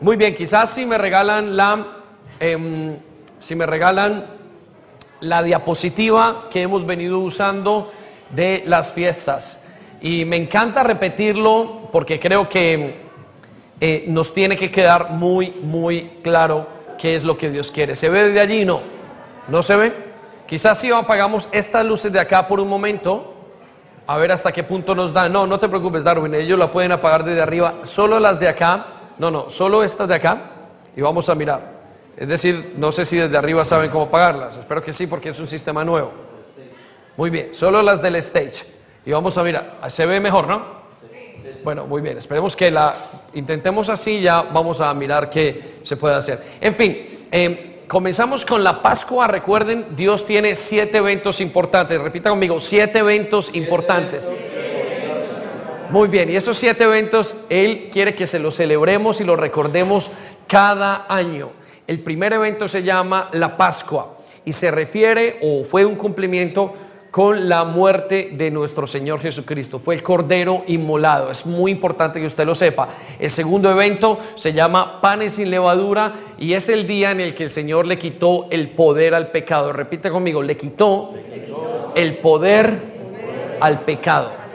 Muy bien, quizás si me regalan la, em, si me regalan la diapositiva que hemos venido usando de las fiestas. Y me encanta repetirlo porque creo que eh, nos tiene que quedar muy, muy claro qué es lo que Dios quiere. ¿Se ve desde allí? No. ¿No se ve? Quizás si apagamos estas luces de acá por un momento, a ver hasta qué punto nos da. No, no te preocupes, Darwin, ellos la pueden apagar desde arriba. Solo las de acá, no, no, solo estas de acá y vamos a mirar. Es decir, no sé si desde arriba saben cómo apagarlas. Espero que sí, porque es un sistema nuevo. Muy bien, solo las del stage. Y vamos a mirar. Se ve mejor, ¿no? Bueno, muy bien. Esperemos que la intentemos así, ya vamos a mirar qué se puede hacer. En fin, eh, comenzamos con la Pascua. Recuerden, Dios tiene siete eventos importantes. Repita conmigo, siete eventos importantes. Muy bien, y esos siete eventos Él quiere que se los celebremos y los recordemos cada año. El primer evento se llama la Pascua y se refiere o fue un cumplimiento con la muerte de nuestro Señor Jesucristo. Fue el Cordero inmolado. Es muy importante que usted lo sepa. El segundo evento se llama Panes sin levadura y es el día en el que el Señor le quitó el poder al pecado. Repite conmigo, le quitó, el poder al pecado.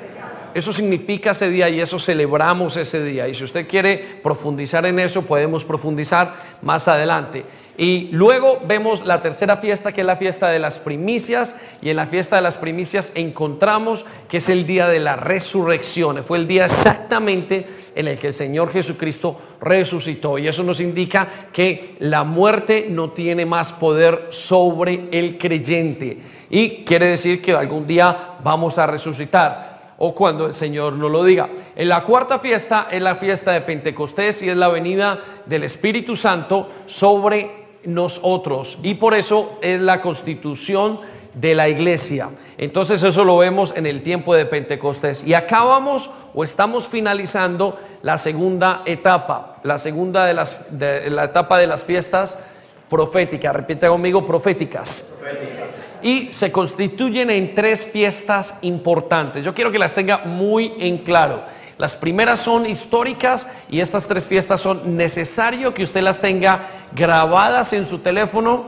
Eso significa ese día y eso celebramos ese día. Y si usted quiere profundizar en eso, podemos profundizar más adelante. Y luego vemos la tercera fiesta, que es la fiesta de las primicias. Y en la fiesta de las primicias encontramos que es el día de la resurrección. Fue el día exactamente en el que el Señor Jesucristo resucitó. Y eso nos indica que la muerte no tiene más poder sobre el creyente. Y quiere decir que algún día vamos a resucitar o cuando el Señor no lo diga. En la cuarta fiesta es la fiesta de Pentecostés y es la venida del Espíritu Santo sobre nosotros y por eso es la constitución de la iglesia. Entonces eso lo vemos en el tiempo de Pentecostés. Y acabamos o estamos finalizando la segunda etapa, la segunda de, las, la etapa de las fiestas proféticas. Repite conmigo, proféticas. Y se constituyen en tres fiestas importantes. Yo quiero que las tenga muy en claro. Las primeras son históricas y estas tres fiestas son necesario que usted las tenga grabadas en su teléfono,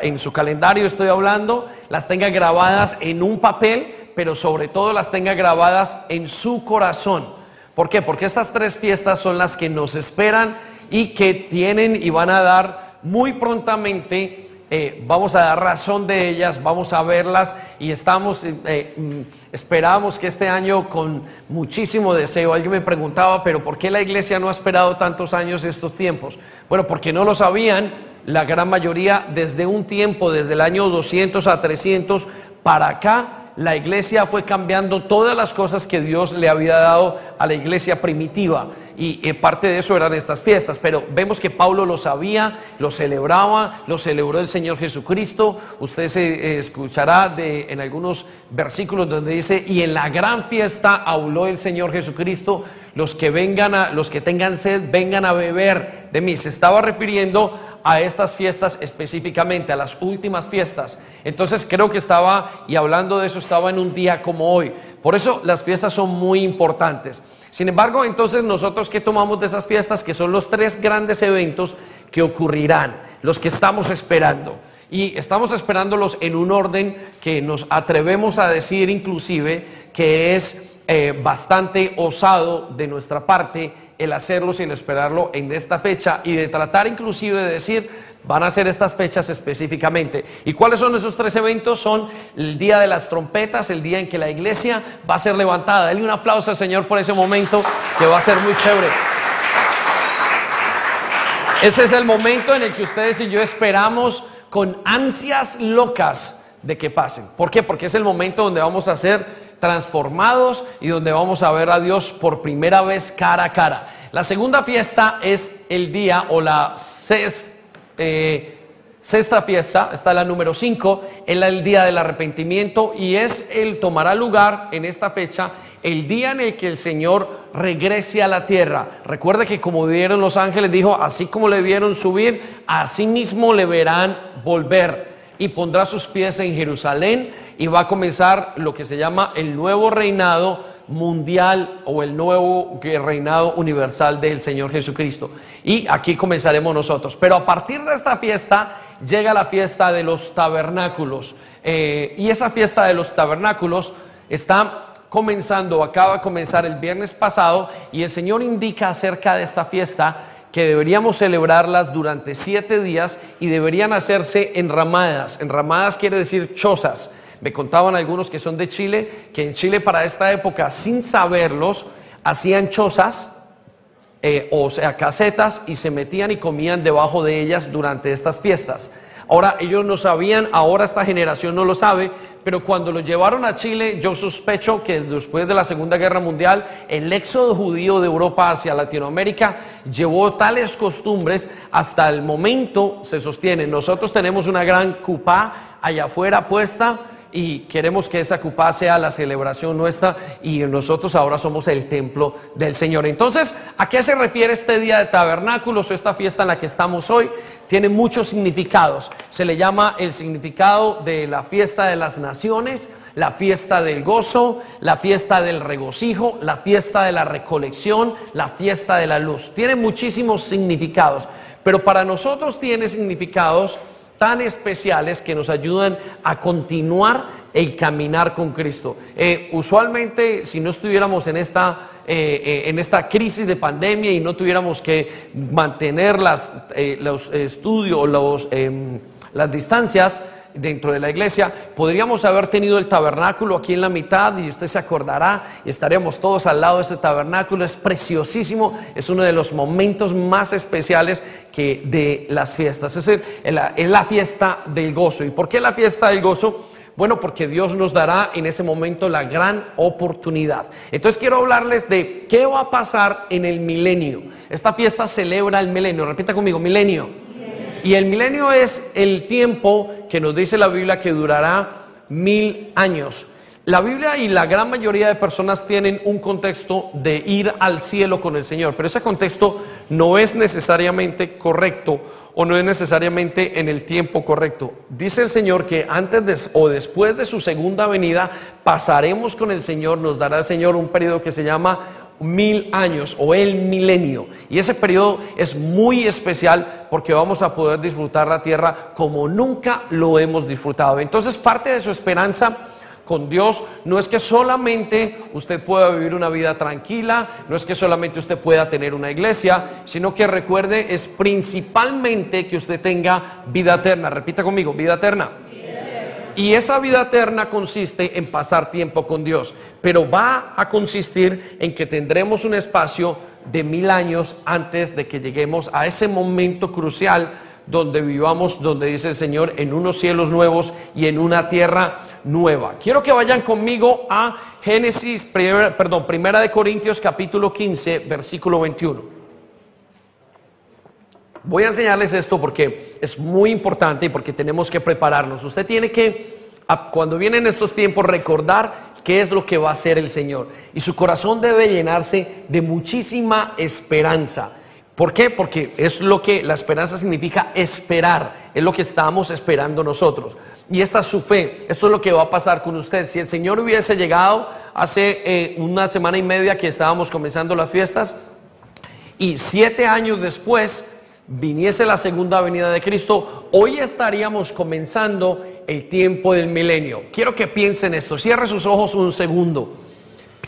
en su calendario estoy hablando, las tenga grabadas en un papel, pero sobre todo las tenga grabadas en su corazón. ¿Por qué? Porque estas tres fiestas son las que nos esperan y que tienen y van a dar muy prontamente eh, vamos a dar razón de ellas, vamos a verlas y estamos, eh, eh, mm, esperamos que este año con muchísimo deseo, alguien me preguntaba, pero ¿por qué la iglesia no ha esperado tantos años estos tiempos? Bueno, porque no lo sabían la gran mayoría desde un tiempo, desde el año 200 a 300 para acá, la iglesia fue cambiando todas las cosas que Dios le había dado a la iglesia primitiva. Y parte de eso eran estas fiestas. Pero vemos que Pablo lo sabía, lo celebraba, lo celebró el Señor Jesucristo. Usted se eh, escuchará de, en algunos versículos donde dice, y en la gran fiesta habló el Señor Jesucristo los que vengan a, los que tengan sed, vengan a beber de mí. Se estaba refiriendo a estas fiestas específicamente, a las últimas fiestas. Entonces creo que estaba, y hablando de eso, estaba en un día como hoy. Por eso las fiestas son muy importantes. Sin embargo, entonces nosotros que tomamos de esas fiestas, que son los tres grandes eventos que ocurrirán, los que estamos esperando. Y estamos esperándolos en un orden que nos atrevemos a decir inclusive que es eh, bastante osado de nuestra parte el hacerlo sin esperarlo en esta fecha y de tratar inclusive de decir, van a ser estas fechas específicamente. ¿Y cuáles son esos tres eventos? Son el día de las trompetas, el día en que la iglesia va a ser levantada. Denle un aplauso al Señor por ese momento que va a ser muy chévere. Ese es el momento en el que ustedes y yo esperamos con ansias locas de que pasen. ¿Por qué? Porque es el momento donde vamos a hacer transformados y donde vamos a ver a Dios por primera vez cara a cara. La segunda fiesta es el día o la eh, sexta fiesta, está la número 5, es el día del arrepentimiento y es el tomará lugar en esta fecha el día en el que el Señor regrese a la tierra. Recuerde que como vieron los ángeles, dijo, así como le vieron subir, así mismo le verán volver y pondrá sus pies en Jerusalén y va a comenzar lo que se llama el nuevo reinado mundial o el nuevo reinado universal del Señor Jesucristo. Y aquí comenzaremos nosotros. Pero a partir de esta fiesta llega la fiesta de los tabernáculos. Eh, y esa fiesta de los tabernáculos está comenzando, acaba de comenzar el viernes pasado y el Señor indica acerca de esta fiesta que deberíamos celebrarlas durante siete días y deberían hacerse enramadas. Enramadas quiere decir chozas. Me contaban algunos que son de Chile, que en Chile para esta época, sin saberlos, hacían chozas, eh, o sea, casetas, y se metían y comían debajo de ellas durante estas fiestas. Ahora ellos no sabían, ahora esta generación no lo sabe, pero cuando lo llevaron a Chile, yo sospecho que después de la Segunda Guerra Mundial, el éxodo judío de Europa hacia Latinoamérica llevó tales costumbres hasta el momento se sostienen. Nosotros tenemos una gran cupá allá afuera puesta y queremos que esa cupá sea la celebración nuestra y nosotros ahora somos el templo del Señor. Entonces, ¿a qué se refiere este día de tabernáculos o esta fiesta en la que estamos hoy? Tiene muchos significados. Se le llama el significado de la fiesta de las naciones, la fiesta del gozo, la fiesta del regocijo, la fiesta de la recolección, la fiesta de la luz. Tiene muchísimos significados, pero para nosotros tiene significados tan especiales que nos ayudan a continuar el caminar con Cristo. Eh, usualmente, si no estuviéramos en esta, eh, eh, en esta crisis de pandemia y no tuviéramos que mantener las, los estudios, los, em, las distancias, dentro de la iglesia, podríamos haber tenido el tabernáculo aquí en la mitad y usted se acordará y estaríamos todos al lado de ese tabernáculo. Es preciosísimo, es uno de los momentos más especiales que de las fiestas. Es, decir, es la fiesta del gozo. ¿Y por qué la fiesta del gozo? Bueno, porque Dios nos dará en ese momento la gran oportunidad. Entonces quiero hablarles de qué va a pasar en el milenio. Esta fiesta celebra el milenio. Repita conmigo, milenio. Y el milenio es el tiempo que nos dice la Biblia que durará mil años. La Biblia y la gran mayoría de personas tienen un contexto de ir al cielo con el Señor, pero ese contexto no es necesariamente correcto o no es necesariamente en el tiempo correcto. Dice el Señor que antes o después de su segunda venida pasaremos con el Señor, nos dará el Señor un periodo que se llama mil años o el milenio. Y ese periodo es muy especial porque vamos a poder disfrutar la tierra como nunca lo hemos disfrutado. Entonces parte de su esperanza con Dios no es que solamente usted pueda vivir una vida tranquila, no es que solamente usted pueda tener una iglesia, sino que recuerde es principalmente que usted tenga vida eterna. Repita conmigo, vida eterna. Y esa vida eterna consiste en pasar tiempo con Dios, pero va a consistir en que tendremos un espacio de mil años antes de que lleguemos a ese momento crucial donde vivamos, donde dice el Señor, en unos cielos nuevos y en una tierra nueva. Quiero que vayan conmigo a Génesis, perdón, Primera de Corintios capítulo 15, versículo 21. Voy a enseñarles esto porque es muy importante y porque tenemos que prepararnos. Usted tiene que, cuando vienen estos tiempos, recordar qué es lo que va a hacer el Señor. Y su corazón debe llenarse de muchísima esperanza. ¿Por qué? Porque es lo que la esperanza significa esperar, es lo que estamos esperando nosotros. Y esta es su fe, esto es lo que va a pasar con usted. Si el Señor hubiese llegado hace eh, una semana y media que estábamos comenzando las fiestas y siete años después viniese la segunda venida de Cristo, hoy estaríamos comenzando el tiempo del milenio. Quiero que piensen esto, cierre sus ojos un segundo,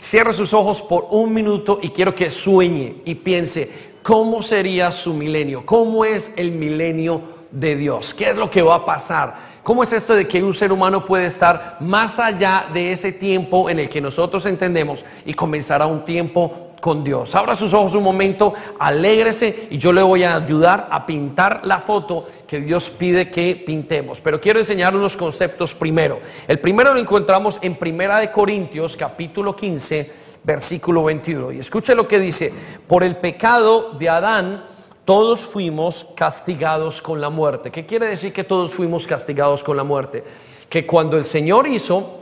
cierre sus ojos por un minuto y quiero que sueñe y piense cómo sería su milenio, cómo es el milenio de Dios, qué es lo que va a pasar. ¿Cómo es esto de que un ser humano puede estar más allá de ese tiempo en el que nosotros entendemos y comenzará un tiempo con Dios. Abra sus ojos un momento, alégrese y yo le voy a ayudar a pintar la foto que Dios pide que pintemos. Pero quiero enseñar unos conceptos primero. El primero lo encontramos en Primera de Corintios, capítulo 15, versículo 21. Y escuche lo que dice, por el pecado de Adán, todos fuimos castigados con la muerte. ¿Qué quiere decir que todos fuimos castigados con la muerte? Que cuando el Señor hizo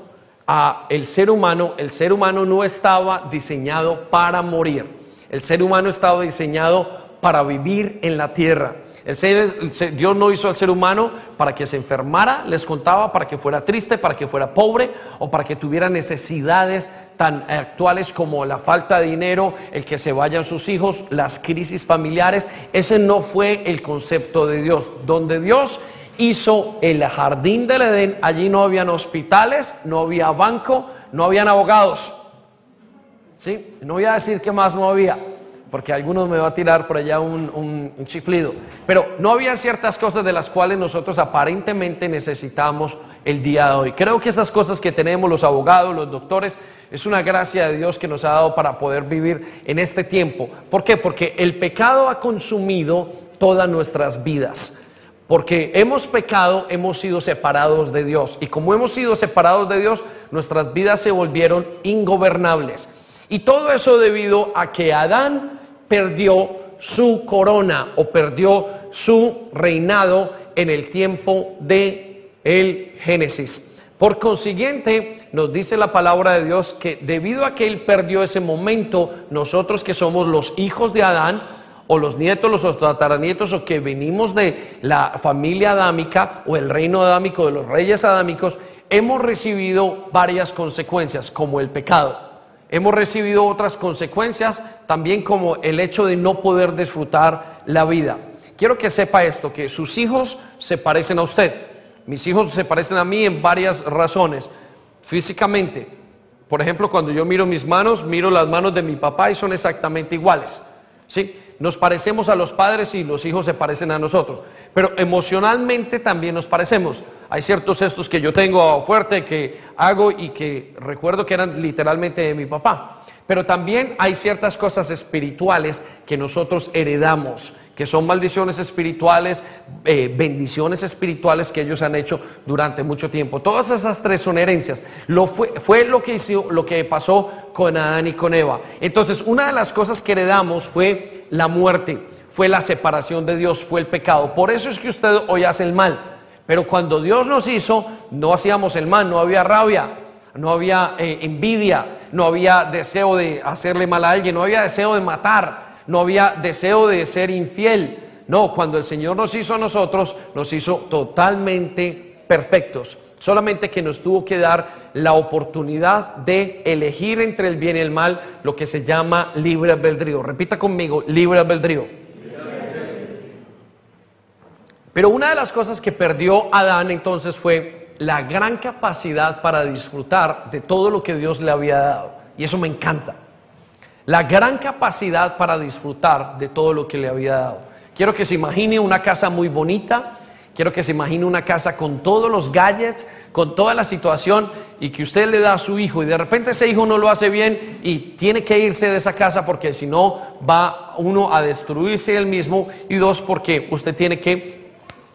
el ser humano, el ser humano no estaba diseñado para morir. El ser humano estaba diseñado para vivir en la tierra. El ser- el ser- Dios no hizo al ser humano para que se enfermara, les contaba, para que fuera triste, para que fuera pobre o para que tuviera necesidades tan actuales como la falta de dinero, el que se vayan sus hijos, las crisis familiares. Ese no fue el concepto de Dios. Donde Dios hizo el jardín del Edén, allí no habían hospitales, no había banco, no habían abogados. ¿Sí? No voy a decir que más no había, porque algunos me va a tirar por allá un, chiflido. Pero no había ciertas cosas de las cuales nosotros aparentemente necesitamos el día de hoy. Creo que esas cosas que tenemos los abogados, los doctores, es una gracia de Dios que nos ha dado para poder vivir en este tiempo. ¿Por qué? Porque el pecado ha consumido todas nuestras vidas. Porque hemos pecado, hemos sido separados de Dios. Y como hemos sido separados de Dios, nuestras vidas se volvieron ingobernables. Y todo eso debido a que Adán perdió su corona o perdió su reinado en el tiempo de el Génesis. Por consiguiente, nos dice la palabra de Dios que debido a que él perdió ese momento, nosotros que somos los hijos de Adán, o los nietos, los tataranietos, o que venimos de la familia adámica o el reino adámico de los reyes adámicos, hemos recibido varias consecuencias, como el pecado. Hemos recibido otras consecuencias, también como el hecho de no poder disfrutar la vida. Quiero que sepa esto, que sus hijos se parecen a usted. Mis hijos se parecen a mí en varias razones. Físicamente, por ejemplo, cuando yo miro mis manos, miro las manos de mi papá y son exactamente iguales. ¿Sí? Nos parecemos a los padres y los hijos se parecen a nosotros, pero emocionalmente también nos parecemos. Hay ciertos gestos que yo tengo fuerte que hago y que recuerdo que eran literalmente de mi papá. Pero también hay ciertas cosas espirituales que nosotros heredamos, que son maldiciones espirituales, eh, bendiciones espirituales que ellos han hecho durante mucho tiempo. Todas esas tres son herencias. Lo fue, fue lo, que hizo, lo que pasó con Adán y con Eva. Entonces, una de las cosas que heredamos fue la muerte, fue la separación de Dios, fue el pecado. Por eso es que usted hoy hace el mal. Pero cuando Dios nos hizo, no hacíamos el mal, no había rabia, no había eh, envidia, no había deseo de hacerle mal a alguien, no había deseo de matar, no había deseo de ser infiel. No, cuando el Señor nos hizo a nosotros, nos hizo totalmente perfectos. Solamente que nos tuvo que dar la oportunidad de elegir entre el bien y el mal, lo que se llama libre albedrío. Repita conmigo, libre albedrío. Pero una de las cosas que perdió Adán entonces fue la gran capacidad para disfrutar de todo lo que Dios le había dado. Y eso me encanta. La gran capacidad para disfrutar de todo lo que le había dado. Quiero que se imagine una casa muy bonita. Quiero que se imagine una casa con todos los gadgets, con toda la situación y que usted le da a su hijo y de repente ese hijo no lo hace bien y tiene que irse de esa casa porque si no va uno a destruirse él mismo y dos porque usted tiene que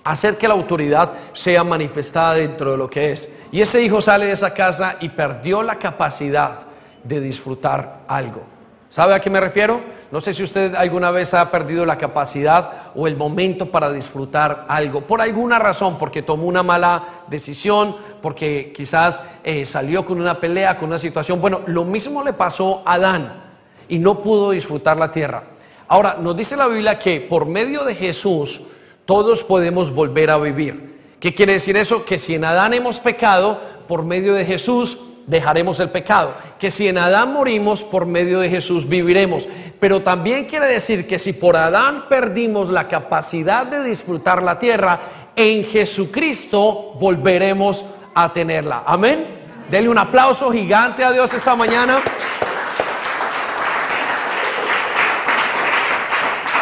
hacer que la autoridad sea manifestada dentro de lo que es. Y ese hijo sale de esa casa y perdió la capacidad de disfrutar algo. ¿Sabe a qué me refiero? No sé si usted alguna vez ha perdido la capacidad o el momento para disfrutar algo, por alguna razón, porque tomó una mala decisión, porque quizás eh, salió con una pelea, con una situación. Bueno, lo mismo le pasó a Adán y no pudo disfrutar la tierra. Ahora, nos dice la Biblia que por medio de Jesús todos podemos volver a vivir. ¿Qué quiere decir eso? Que si en Adán hemos pecado, por medio de Jesús dejaremos el pecado. Que si en Adán morimos, por medio de Jesús viviremos. Pero también quiere decir que si por Adán perdimos la capacidad de disfrutar la tierra, en Jesucristo volveremos a tenerla. Amén. Dele un aplauso gigante a Dios esta mañana.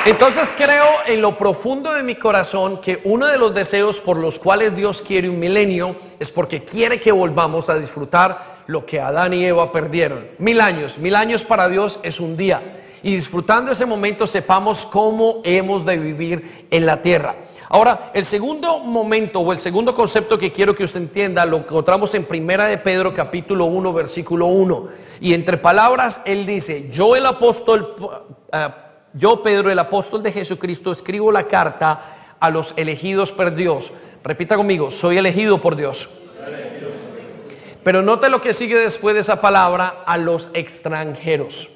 Entonces creo en lo profundo de mi corazón que uno de los deseos por los cuales Dios quiere un milenio es porque quiere que volvamos a disfrutar lo que Adán y Eva perdieron. Mil años, mil años para Dios es un día. Y disfrutando ese momento sepamos cómo hemos de vivir en la tierra. Ahora, el segundo momento o el segundo concepto que quiero que usted entienda lo encontramos en Primera de Pedro capítulo 1 versículo 1. Y entre palabras él dice, yo el apóstol... eh, yo, Pedro, el apóstol de Jesucristo, escribo la carta a los elegidos por Dios. Repita conmigo, soy elegido por Dios. Pero note lo que sigue después de esa palabra, a los extranjeros.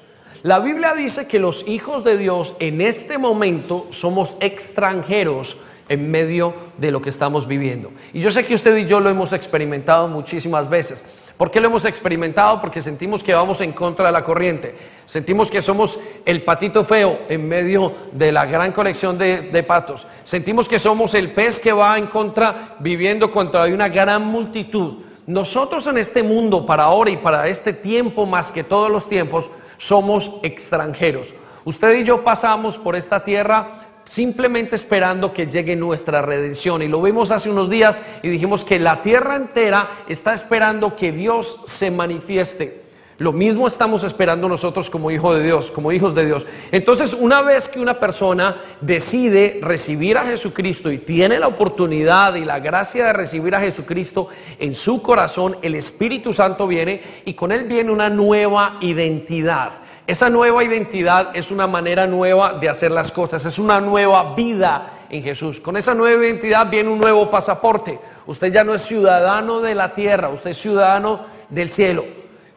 La Biblia dice que los hijos de Dios en este momento somos extranjeros en medio de lo que estamos viviendo. Y yo sé que usted y yo lo hemos experimentado muchísimas veces. ¿Por qué lo hemos experimentado? Porque sentimos que vamos en contra de la corriente. Sentimos que somos el patito feo en medio de la gran colección de, patos. Sentimos que somos el pez que va en contra, viviendo contra una gran multitud. Nosotros en este mundo, para ahora y para este tiempo más que todos los tiempos, somos extranjeros. Usted y yo pasamos por esta tierra simplemente esperando que llegue nuestra redención. Y lo vimos hace unos días y dijimos que la tierra entera está esperando que Dios se manifieste. Lo mismo estamos esperando nosotros como hijos de Dios, como hijos de Dios. Entonces, una vez que una persona decide recibir a Jesucristo y tiene la oportunidad y la gracia de recibir a Jesucristo en su corazón, el Espíritu Santo viene y con él viene una nueva identidad. Esa nueva identidad es una manera nueva de hacer las cosas, es una nueva vida en Jesús. Con esa nueva identidad viene un nuevo pasaporte. Usted ya no es ciudadano de la tierra, usted es ciudadano del cielo.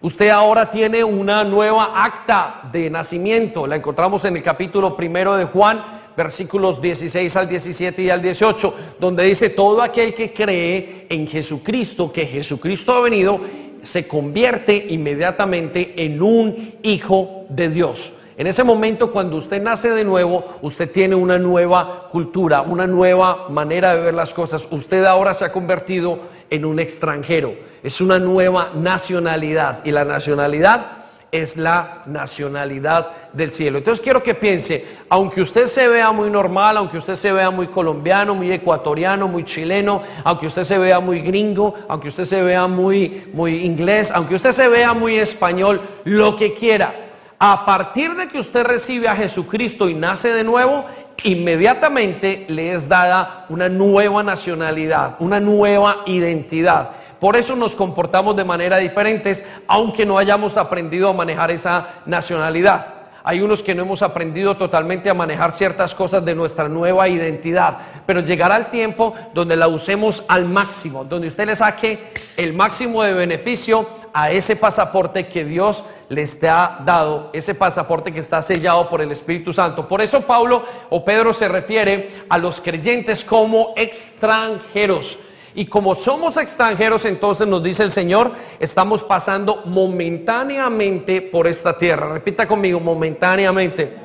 Usted ahora tiene una nueva acta de nacimiento. La encontramos en el capítulo primero de Juan, versículos 16 al 17 y al 18, donde dice, todo aquel que cree en Jesucristo, que Jesucristo ha venido, se convierte inmediatamente en un hijo de Dios. En ese momento, cuando usted nace de nuevo, usted tiene una nueva cultura, una nueva manera de ver las cosas. Usted ahora se ha convertido en un extranjero. Es una nueva nacionalidad. Y la nacionalidad es la nacionalidad del cielo. Entonces quiero que piense, aunque usted se vea muy normal, aunque usted se vea muy colombiano, muy ecuatoriano, muy chileno, aunque usted se vea muy gringo, aunque usted se vea muy, muy inglés, aunque usted se vea muy español, lo que quiera, a partir de que usted recibe a Jesucristo y nace de nuevo, inmediatamente le es dada una nueva nacionalidad, una nueva identidad. Por eso nos comportamos de manera diferentes, aunque no hayamos aprendido a manejar esa nacionalidad. Hay unos que no hemos aprendido totalmente a manejar ciertas cosas de nuestra nueva identidad, pero llegará el tiempo donde la usemos al máximo, donde usted le saque el máximo de beneficio a ese pasaporte que Dios les ha dado, ese pasaporte que está sellado por el Espíritu Santo. Por eso Pablo o Pedro se refiere a los creyentes como extranjeros. Y como somos extranjeros, entonces nos dice el Señor, estamos pasando momentáneamente por esta tierra. Repita conmigo, momentáneamente.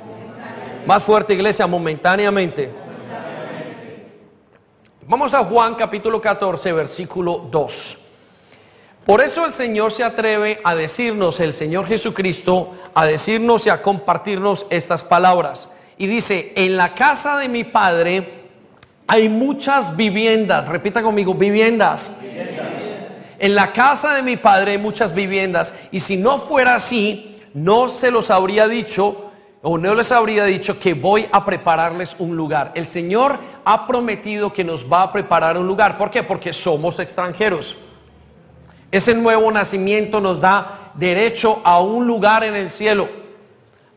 Más fuerte, iglesia, momentáneamente. Vamos a Juan capítulo 14, versículo 2. Por eso el Señor se atreve a decirnos, el Señor Jesucristo, a decirnos y a compartirnos estas palabras. Y dice, en la casa de mi Padre hay muchas viviendas, repita conmigo, viviendas. En la casa de mi padre hay muchas viviendas. Y si no fuera así, no se los habría dicho o no les habría dicho que voy a prepararles un lugar. El Señor ha prometido que nos va a preparar un lugar. ¿Por qué? Porque somos extranjeros. Ese nuevo nacimiento nos da derecho a un lugar en el cielo.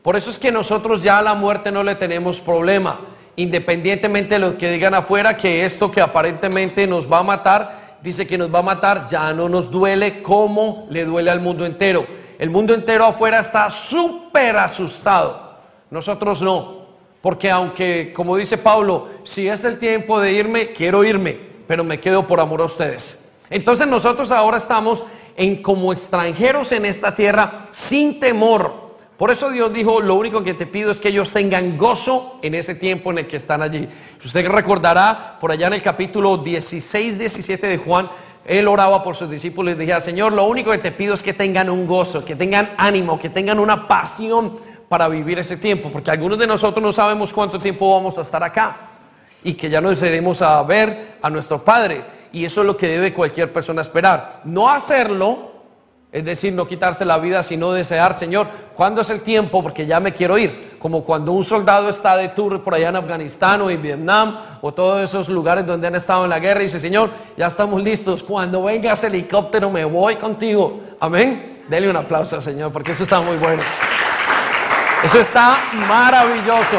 Por eso es que nosotros ya a la muerte no le tenemos problema independientemente de lo que digan afuera, que esto que aparentemente nos va a matar, dice que nos va a matar, ya no nos duele como le duele al mundo entero. El mundo entero afuera está súper asustado. Nosotros no. Porque aunque, como dice Pablo, si es el tiempo de irme, quiero irme, pero me quedo por amor a ustedes. Entonces nosotros ahora estamos en como extranjeros en esta tierra sin temor por eso Dios dijo, lo único que te pido es que ellos tengan gozo en ese tiempo en el que están allí. Usted recordará por allá en el capítulo 16, 17 de Juan, él oraba por sus discípulos y decía, Señor, lo único que te pido es que tengan un gozo, que tengan ánimo, que tengan una pasión para vivir ese tiempo, porque algunos de nosotros no sabemos cuánto tiempo vamos a estar acá y que ya nos iremos a ver a nuestro Padre. Y eso es lo que debe cualquier persona esperar. No hacerlo es decir, no quitarse la vida, sino desear, Señor, ¿cuándo es el tiempo? Porque ya me quiero ir. Como cuando un soldado está de tour por allá en Afganistán o en Vietnam o todos esos lugares donde han estado en la guerra y dice, Señor, ya estamos listos. Cuando venga ese helicóptero me voy contigo. Amén. Dele un aplauso Señor porque eso está muy bueno. Eso está maravilloso.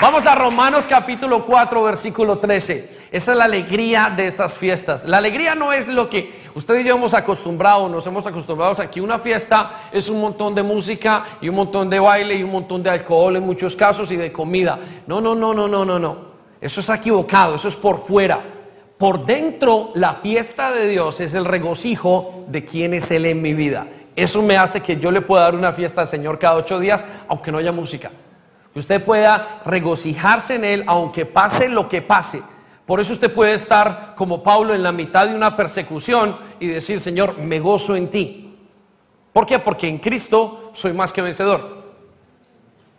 Vamos a Romanos capítulo 4, versículo 13. Esa es la alegría de estas fiestas. La alegría no es lo que usted y yo hemos acostumbrado, nos hemos acostumbrado a que una fiesta es un montón de música y un montón de baile y un montón de alcohol en muchos casos y de comida. No, no, no, no, no, no, no. Eso es equivocado, eso es por fuera. Por dentro, la fiesta de Dios es el regocijo de quién es Él en mi vida. Eso me hace que yo le pueda dar una fiesta al Señor cada ocho días, aunque no haya música. Que usted pueda regocijarse en Él, aunque pase lo que pase. Por eso usted puede estar como Pablo en la mitad de una persecución y decir, Señor, me gozo en ti. ¿Por qué? Porque en Cristo soy más que vencedor.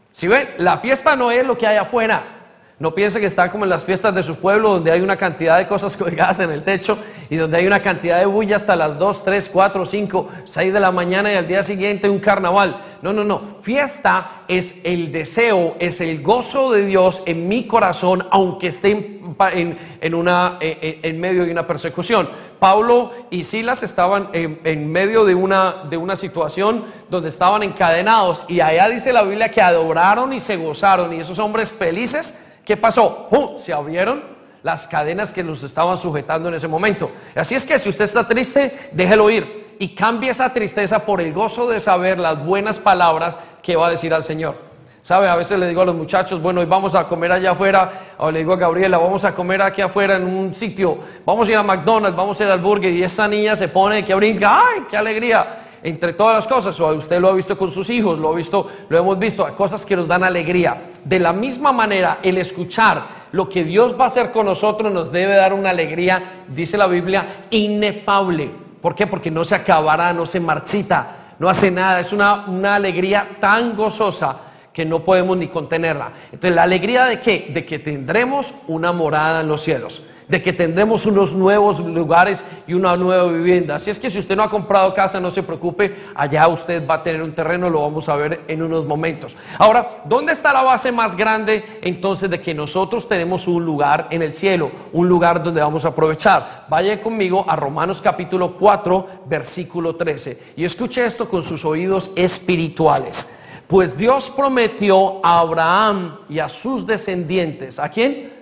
Si ven, la fiesta no es lo que hay afuera. No piense que están como en las fiestas de su pueblo, donde hay una cantidad de cosas colgadas en el techo y donde hay una cantidad de bulla hasta las 2, 3, 4, 5, 6 de la mañana y al día siguiente un carnaval. No, no, no. Fiesta es el deseo, es el gozo de Dios en mi corazón, aunque esté en, una, en, medio de una persecución. Pablo y Silas estaban en, medio de una, de una situación donde estaban encadenados y allá dice la Biblia que adoraron y se gozaron y esos hombres felices ¿Qué pasó? Se abrieron las cadenas que los estaban sujetando en ese momento. Así es que si usted está triste, déjelo ir y cambie esa tristeza por el gozo de saber las buenas palabras que va a decir al Señor. ¿Sabe? A veces le digo a los muchachos, bueno, hoy vamos a comer allá afuera, o le digo a Gabriela, vamos a comer aquí afuera en un sitio, vamos a ir a McDonald's, vamos a ir al burger, y esa niña se pone que brinca, ¡ay, qué alegría! entre todas las cosas, o usted lo ha visto con sus hijos, lo, ha visto, lo hemos visto, cosas que nos dan alegría. De la misma manera, el escuchar lo que Dios va a hacer con nosotros nos debe dar una alegría, dice la Biblia, inefable. ¿Por qué? Porque no se acabará, no se marchita, no hace nada. Es una, una alegría tan gozosa que no podemos ni contenerla. Entonces, ¿la alegría de qué? De que tendremos una morada en los cielos de que tendremos unos nuevos lugares y una nueva vivienda. Así es que si usted no ha comprado casa, no se preocupe, allá usted va a tener un terreno, lo vamos a ver en unos momentos. Ahora, ¿dónde está la base más grande entonces de que nosotros tenemos un lugar en el cielo, un lugar donde vamos a aprovechar? Vaya conmigo a Romanos capítulo 4, versículo 13, y escuche esto con sus oídos espirituales. Pues Dios prometió a Abraham y a sus descendientes, ¿a quién?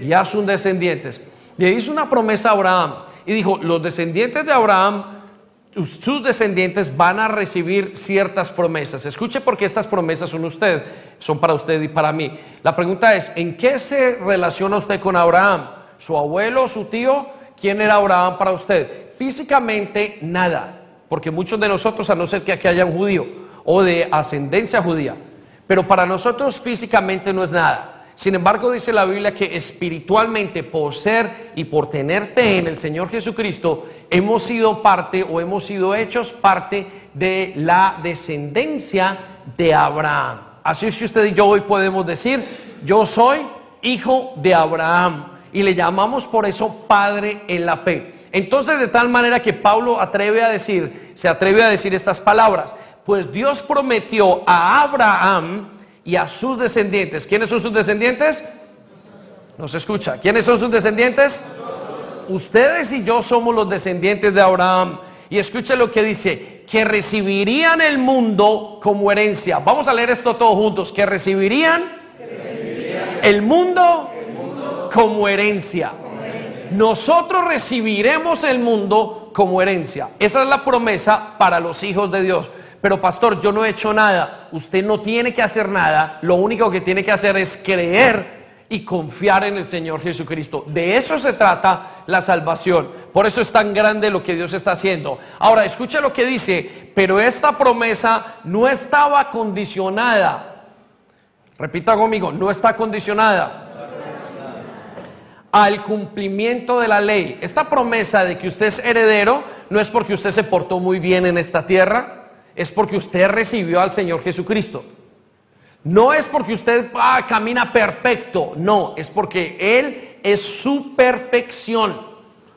Y a sus descendientes. Le hizo una promesa a Abraham y dijo, los descendientes de Abraham, sus descendientes van a recibir ciertas promesas. Escuche porque estas promesas son usted, son para usted y para mí. La pregunta es, ¿en qué se relaciona usted con Abraham? ¿Su abuelo, su tío? ¿Quién era Abraham para usted? Físicamente nada, porque muchos de nosotros, a no ser que aquí haya un judío o de ascendencia judía, pero para nosotros físicamente no es nada. Sin embargo, dice la Biblia que espiritualmente, por ser y por tener fe en el Señor Jesucristo, hemos sido parte o hemos sido hechos parte de la descendencia de Abraham. Así es que usted y yo hoy podemos decir, yo soy hijo de Abraham. Y le llamamos por eso Padre en la fe. Entonces, de tal manera que Pablo atreve a decir, se atreve a decir estas palabras, pues Dios prometió a Abraham, y a sus descendientes. ¿Quiénes son sus descendientes? No se escucha. ¿Quiénes son sus descendientes? Ustedes y yo somos los descendientes de Abraham. Y escuche lo que dice, que recibirían el mundo como herencia. Vamos a leer esto todos juntos, que recibirían, el, mundo como herencia. Nosotros recibiremos el mundo como herencia. Esa es la promesa para los hijos de Dios. Pero pastor, yo no he hecho nada. Usted no tiene que hacer nada. Lo único que tiene que hacer es creer y confiar en el Señor Jesucristo. De eso se trata la salvación. Por eso es tan grande lo que Dios está haciendo. Ahora, escuche lo que dice, pero esta promesa no estaba condicionada. Repita conmigo, no está condicionada al cumplimiento de la ley. Esta promesa de que usted es heredero no es porque usted se portó muy bien en esta tierra es porque usted recibió al Señor Jesucristo. No es porque usted ah, camina perfecto, no, es porque Él es su perfección.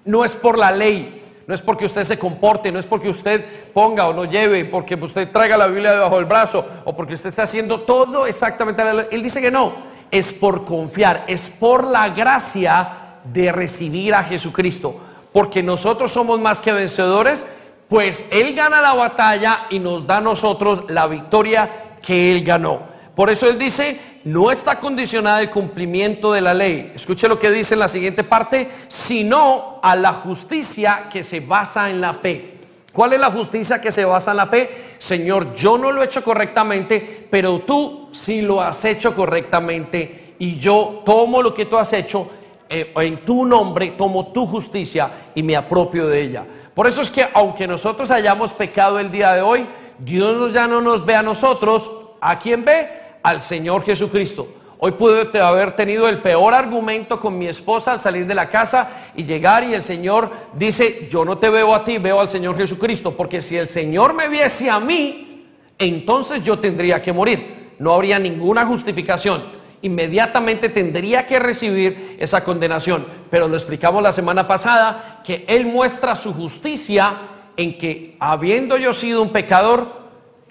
No es por la ley, no es porque usted se comporte, no es porque usted ponga o no lleve, porque usted traiga la Biblia debajo del brazo o porque usted está haciendo todo exactamente. Él dice que no, es por confiar, es por la gracia de recibir a Jesucristo. Porque nosotros somos más que vencedores pues Él gana la batalla y nos da a nosotros la victoria que Él ganó. Por eso Él dice no está condicionada al cumplimiento de la ley. Escuche lo que dice en la siguiente parte, sino a la justicia que se basa en la fe. ¿Cuál es la justicia que se basa en la fe? Señor, yo no lo he hecho correctamente, pero tú sí lo has hecho correctamente y yo tomo lo que tú has hecho eh, en tu nombre, tomo tu justicia y me apropio de ella. Por eso es que aunque nosotros hayamos pecado el día de hoy, Dios ya no nos ve a nosotros, ¿a quién ve? Al Señor Jesucristo. Hoy pude haber tenido el peor argumento con mi esposa al salir de la casa y llegar y el Señor dice, yo no te veo a ti, veo al Señor Jesucristo, porque si el Señor me viese a mí, entonces yo tendría que morir. No habría ninguna justificación. Inmediatamente tendría que recibir esa condenación. Pero lo explicamos la semana pasada, que Él muestra su justicia en que habiendo yo sido un pecador,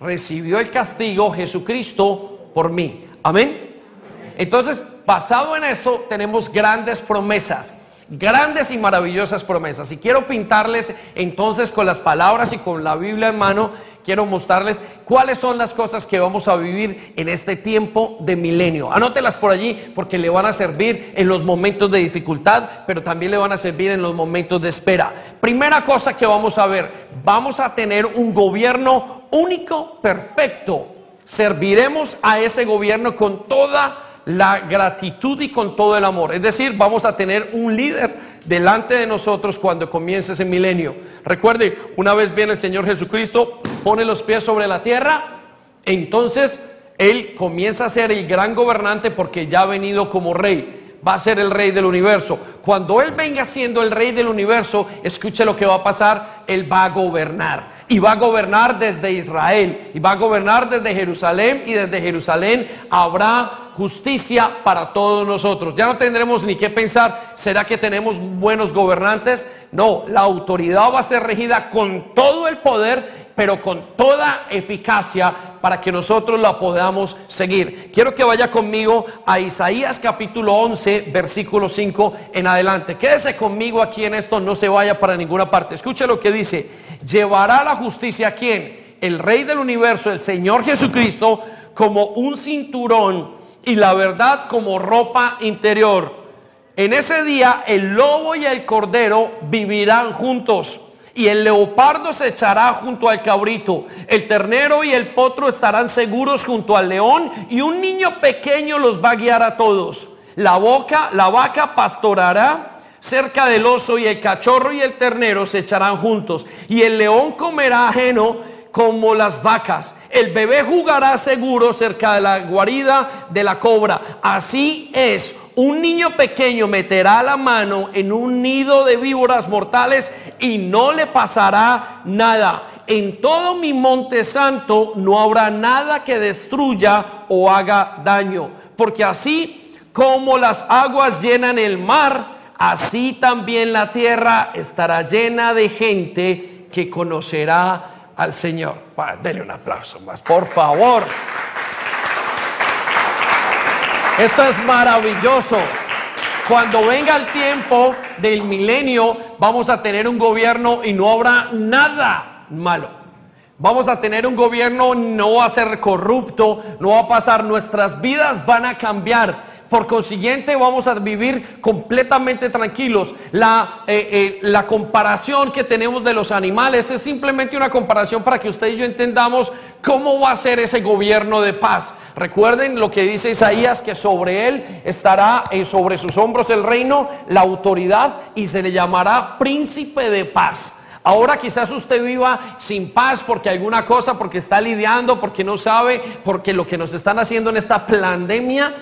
recibió el castigo Jesucristo por mí. Amén. Entonces, basado en eso, tenemos grandes promesas, grandes y maravillosas promesas. Y quiero pintarles entonces con las palabras y con la Biblia en mano, quiero mostrarles cuáles son las cosas que vamos a vivir en este tiempo de milenio. Anótelas por allí porque le van a servir en los momentos de dificultad, pero también le van a servir en los momentos de espera. Primera cosa que vamos a ver, vamos a tener un gobierno único, perfecto. Serviremos a ese gobierno con toda la gratitud y con todo el amor. Es decir, vamos a tener un líder delante de nosotros cuando comience ese milenio. Recuerde, una vez viene el Señor Jesucristo, pone los pies sobre la tierra, entonces Él comienza a ser el gran gobernante porque ya ha venido como rey va a ser el rey del universo. Cuando Él venga siendo el rey del universo, escuche lo que va a pasar, Él va a gobernar. Y va a gobernar desde Israel, y va a gobernar desde Jerusalén, y desde Jerusalén habrá justicia para todos nosotros. Ya no tendremos ni qué pensar, ¿será que tenemos buenos gobernantes? No, la autoridad va a ser regida con todo el poder, pero con toda eficacia para que nosotros la podamos seguir. Quiero que vaya conmigo a Isaías capítulo 11, versículo 5 en adelante. Quédese conmigo aquí en esto, no se vaya para ninguna parte. Escuche lo que dice. Llevará la justicia a quién? El Rey del universo, el Señor Jesucristo, como un cinturón y la verdad como ropa interior. En ese día el lobo y el cordero vivirán juntos y el leopardo se echará junto al cabrito, el ternero y el potro estarán seguros junto al león y un niño pequeño los va a guiar a todos. La boca, la vaca pastorará cerca del oso y el cachorro y el ternero se echarán juntos y el león comerá ajeno como las vacas. El bebé jugará seguro cerca de la guarida de la cobra. Así es, un niño pequeño meterá la mano en un nido de víboras mortales y no le pasará nada. En todo mi monte santo no habrá nada que destruya o haga daño, porque así como las aguas llenan el mar, así también la tierra estará llena de gente que conocerá al Señor. dele un aplauso más, por favor. Esto es maravilloso. Cuando venga el tiempo del milenio, vamos a tener un gobierno y no habrá nada malo. Vamos a tener un gobierno, no va a ser corrupto, no va a pasar, nuestras vidas van a cambiar. Por consiguiente, vamos a vivir completamente tranquilos. La, eh, eh, la comparación que tenemos de los animales es simplemente una comparación para que usted y yo entendamos cómo va a ser ese gobierno de paz. Recuerden lo que dice Isaías, que sobre él estará eh, sobre sus hombros el reino, la autoridad y se le llamará príncipe de paz. Ahora quizás usted viva sin paz porque alguna cosa, porque está lidiando, porque no sabe, porque lo que nos están haciendo en esta pandemia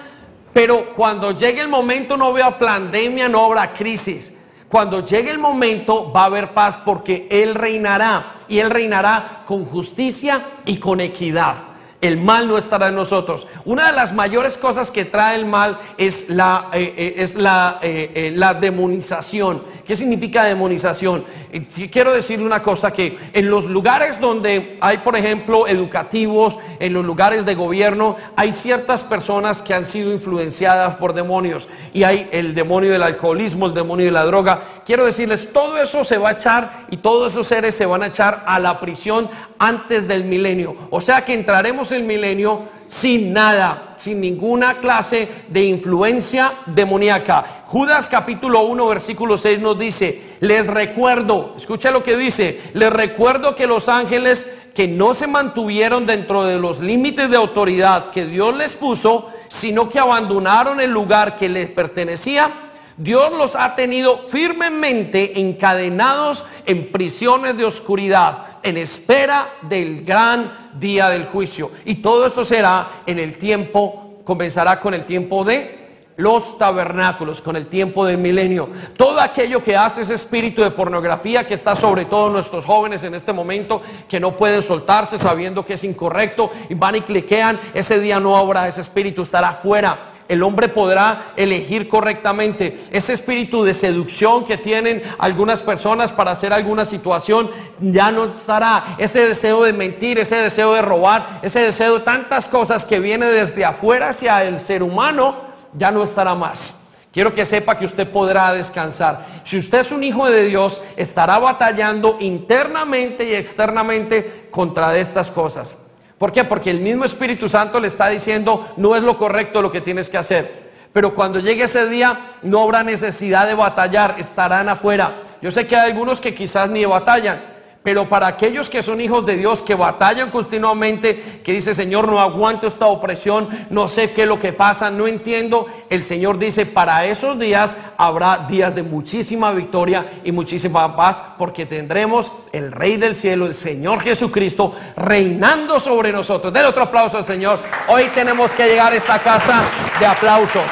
pero cuando llegue el momento no vea pandemia, no habrá crisis. Cuando llegue el momento va a haber paz porque Él reinará y Él reinará con justicia y con equidad el mal no estará en nosotros. Una de las mayores cosas que trae el mal es la, eh, eh, es la, eh, la, demonización. ¿Qué significa demonización? quiero decir una cosa, que en los lugares donde hay, por ejemplo, educativos, en los lugares de gobierno, hay ciertas personas que han sido influenciadas por demonios. Y hay el demonio del alcoholismo, el demonio de la droga. Quiero decirles, todo eso se va a echar y todos esos seres se van a echar a la prisión antes del milenio. O sea que entraremos en el milenio sin nada, sin ninguna clase de influencia demoníaca. Judas capítulo 1 versículo 6 nos dice, les recuerdo, escucha lo que dice, les recuerdo que los ángeles que no se mantuvieron dentro de los límites de autoridad que Dios les puso, sino que abandonaron el lugar que les pertenecía, Dios los ha tenido firmemente encadenados en prisiones de oscuridad, en espera del gran día del juicio. Y todo esto será en el tiempo, comenzará con el tiempo de los tabernáculos, con el tiempo del milenio. Todo aquello que hace ese espíritu de pornografía que está sobre todo nuestros jóvenes en este momento, que no pueden soltarse sabiendo que es incorrecto y van y cliquean, ese día no habrá, ese espíritu estará fuera el hombre podrá elegir correctamente. Ese espíritu de seducción que tienen algunas personas para hacer alguna situación ya no estará. Ese deseo de mentir, ese deseo de robar, ese deseo de tantas cosas que viene desde afuera hacia el ser humano, ya no estará más. Quiero que sepa que usted podrá descansar. Si usted es un hijo de Dios, estará batallando internamente y externamente contra estas cosas. ¿Por qué? Porque el mismo Espíritu Santo le está diciendo, no es lo correcto lo que tienes que hacer. Pero cuando llegue ese día, no habrá necesidad de batallar, estarán afuera. Yo sé que hay algunos que quizás ni batallan, pero para aquellos que son hijos de Dios, que batallan continuamente, que dice, Señor, no aguanto esta opresión, no sé qué es lo que pasa, no entiendo, el Señor dice, para esos días habrá días de muchísima victoria y muchísima paz, porque tendremos el Rey del cielo, el Señor Jesucristo, reinando sobre nosotros. Den otro aplauso al Señor. Hoy tenemos que llegar a esta casa de aplausos.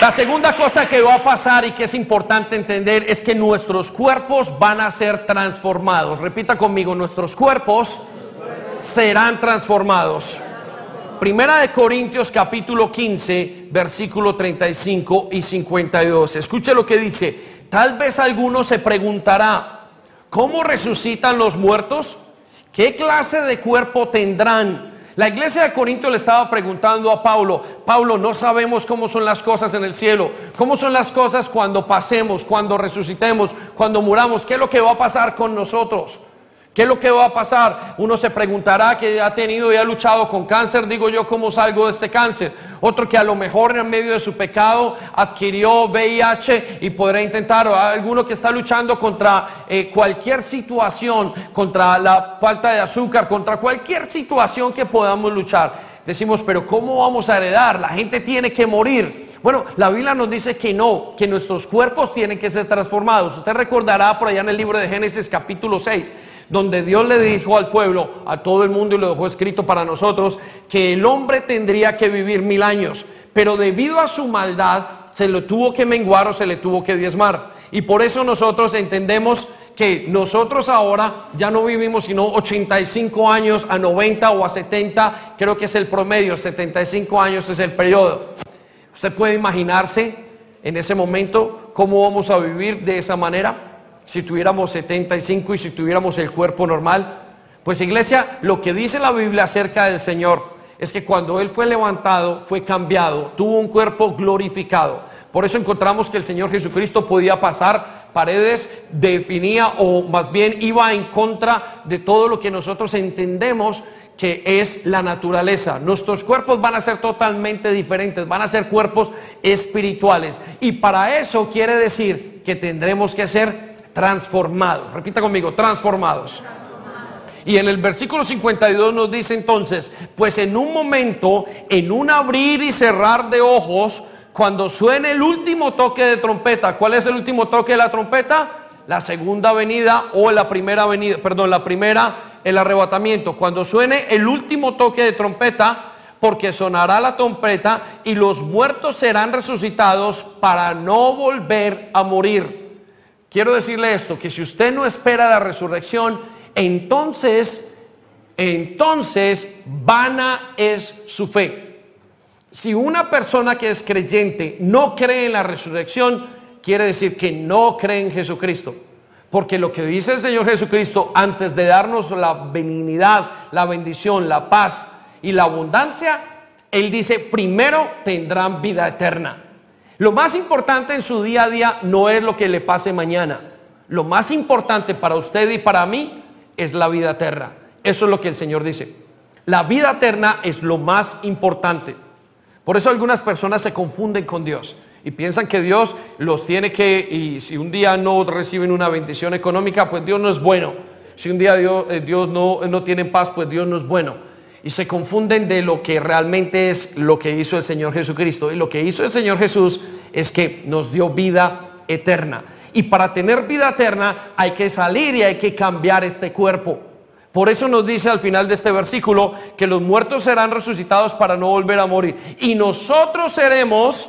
La segunda cosa que va a pasar y que es importante entender es que nuestros cuerpos van a ser transformados. Repita conmigo, nuestros cuerpos serán transformados. Primera de Corintios capítulo 15, versículo 35 y 52. Escuche lo que dice. Tal vez alguno se preguntará, ¿cómo resucitan los muertos? ¿Qué clase de cuerpo tendrán? La iglesia de Corinto le estaba preguntando a Pablo, Pablo, no sabemos cómo son las cosas en el cielo, cómo son las cosas cuando pasemos, cuando resucitemos, cuando muramos, qué es lo que va a pasar con nosotros. ¿Qué es lo que va a pasar? Uno se preguntará que ha tenido y ha luchado con cáncer, digo yo, ¿cómo salgo de este cáncer? Otro que a lo mejor en medio de su pecado adquirió VIH y podrá intentar, o alguno que está luchando contra eh, cualquier situación, contra la falta de azúcar, contra cualquier situación que podamos luchar. Decimos, pero ¿cómo vamos a heredar? La gente tiene que morir. Bueno, la Biblia nos dice que no, que nuestros cuerpos tienen que ser transformados. Usted recordará por allá en el libro de Génesis capítulo 6 donde Dios le dijo al pueblo, a todo el mundo y lo dejó escrito para nosotros, que el hombre tendría que vivir mil años, pero debido a su maldad se lo tuvo que menguar o se le tuvo que diezmar. Y por eso nosotros entendemos que nosotros ahora ya no vivimos sino 85 años a 90 o a 70, creo que es el promedio, 75 años es el periodo. Usted puede imaginarse en ese momento cómo vamos a vivir de esa manera si tuviéramos 75 y si tuviéramos el cuerpo normal? Pues iglesia, lo que dice la Biblia acerca del Señor es que cuando Él fue levantado, fue cambiado, tuvo un cuerpo glorificado. Por eso encontramos que el Señor Jesucristo podía pasar paredes, definía o más bien iba en contra de todo lo que nosotros entendemos que es la naturaleza. Nuestros cuerpos van a ser totalmente diferentes, van a ser cuerpos espirituales. Y para eso quiere decir que tendremos que ser transformados. Repita conmigo, transformados. Y en el versículo 52 nos dice entonces, pues en un momento, en un abrir y cerrar de ojos, cuando suene el último toque de trompeta, ¿cuál es el último toque de la trompeta? La segunda venida o la primera venida, perdón, la primera, el arrebatamiento. Cuando suene el último toque de trompeta, porque sonará la trompeta y los muertos serán resucitados para no volver a morir. Quiero decirle esto, que si usted no espera la resurrección, entonces, entonces vana es su fe. Si una persona que es creyente no cree en la resurrección, quiere decir que no cree en Jesucristo. Porque lo que dice el Señor Jesucristo antes de darnos la benignidad, la bendición, la paz y la abundancia, Él dice, primero tendrán vida eterna. Lo más importante en su día a día no es lo que le pase mañana. Lo más importante para usted y para mí es la vida eterna. Eso es lo que el Señor dice. La vida eterna es lo más importante. Por eso algunas personas se confunden con Dios y piensan que Dios los tiene que, y si un día no reciben una bendición económica, pues Dios no es bueno. Si un día Dios, eh, no, no tiene paz, pues Dios no es bueno. Y se confunden de lo que realmente es lo que hizo el Señor Jesucristo. Y lo que hizo el Señor Jesús es que nos dio vida eterna. Y para tener vida eterna hay que salir y hay que cambiar este cuerpo. Por eso nos dice al final de este versículo que los muertos serán resucitados para no volver a morir. Y nosotros seremos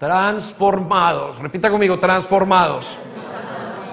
transformados. Repita conmigo, transformados.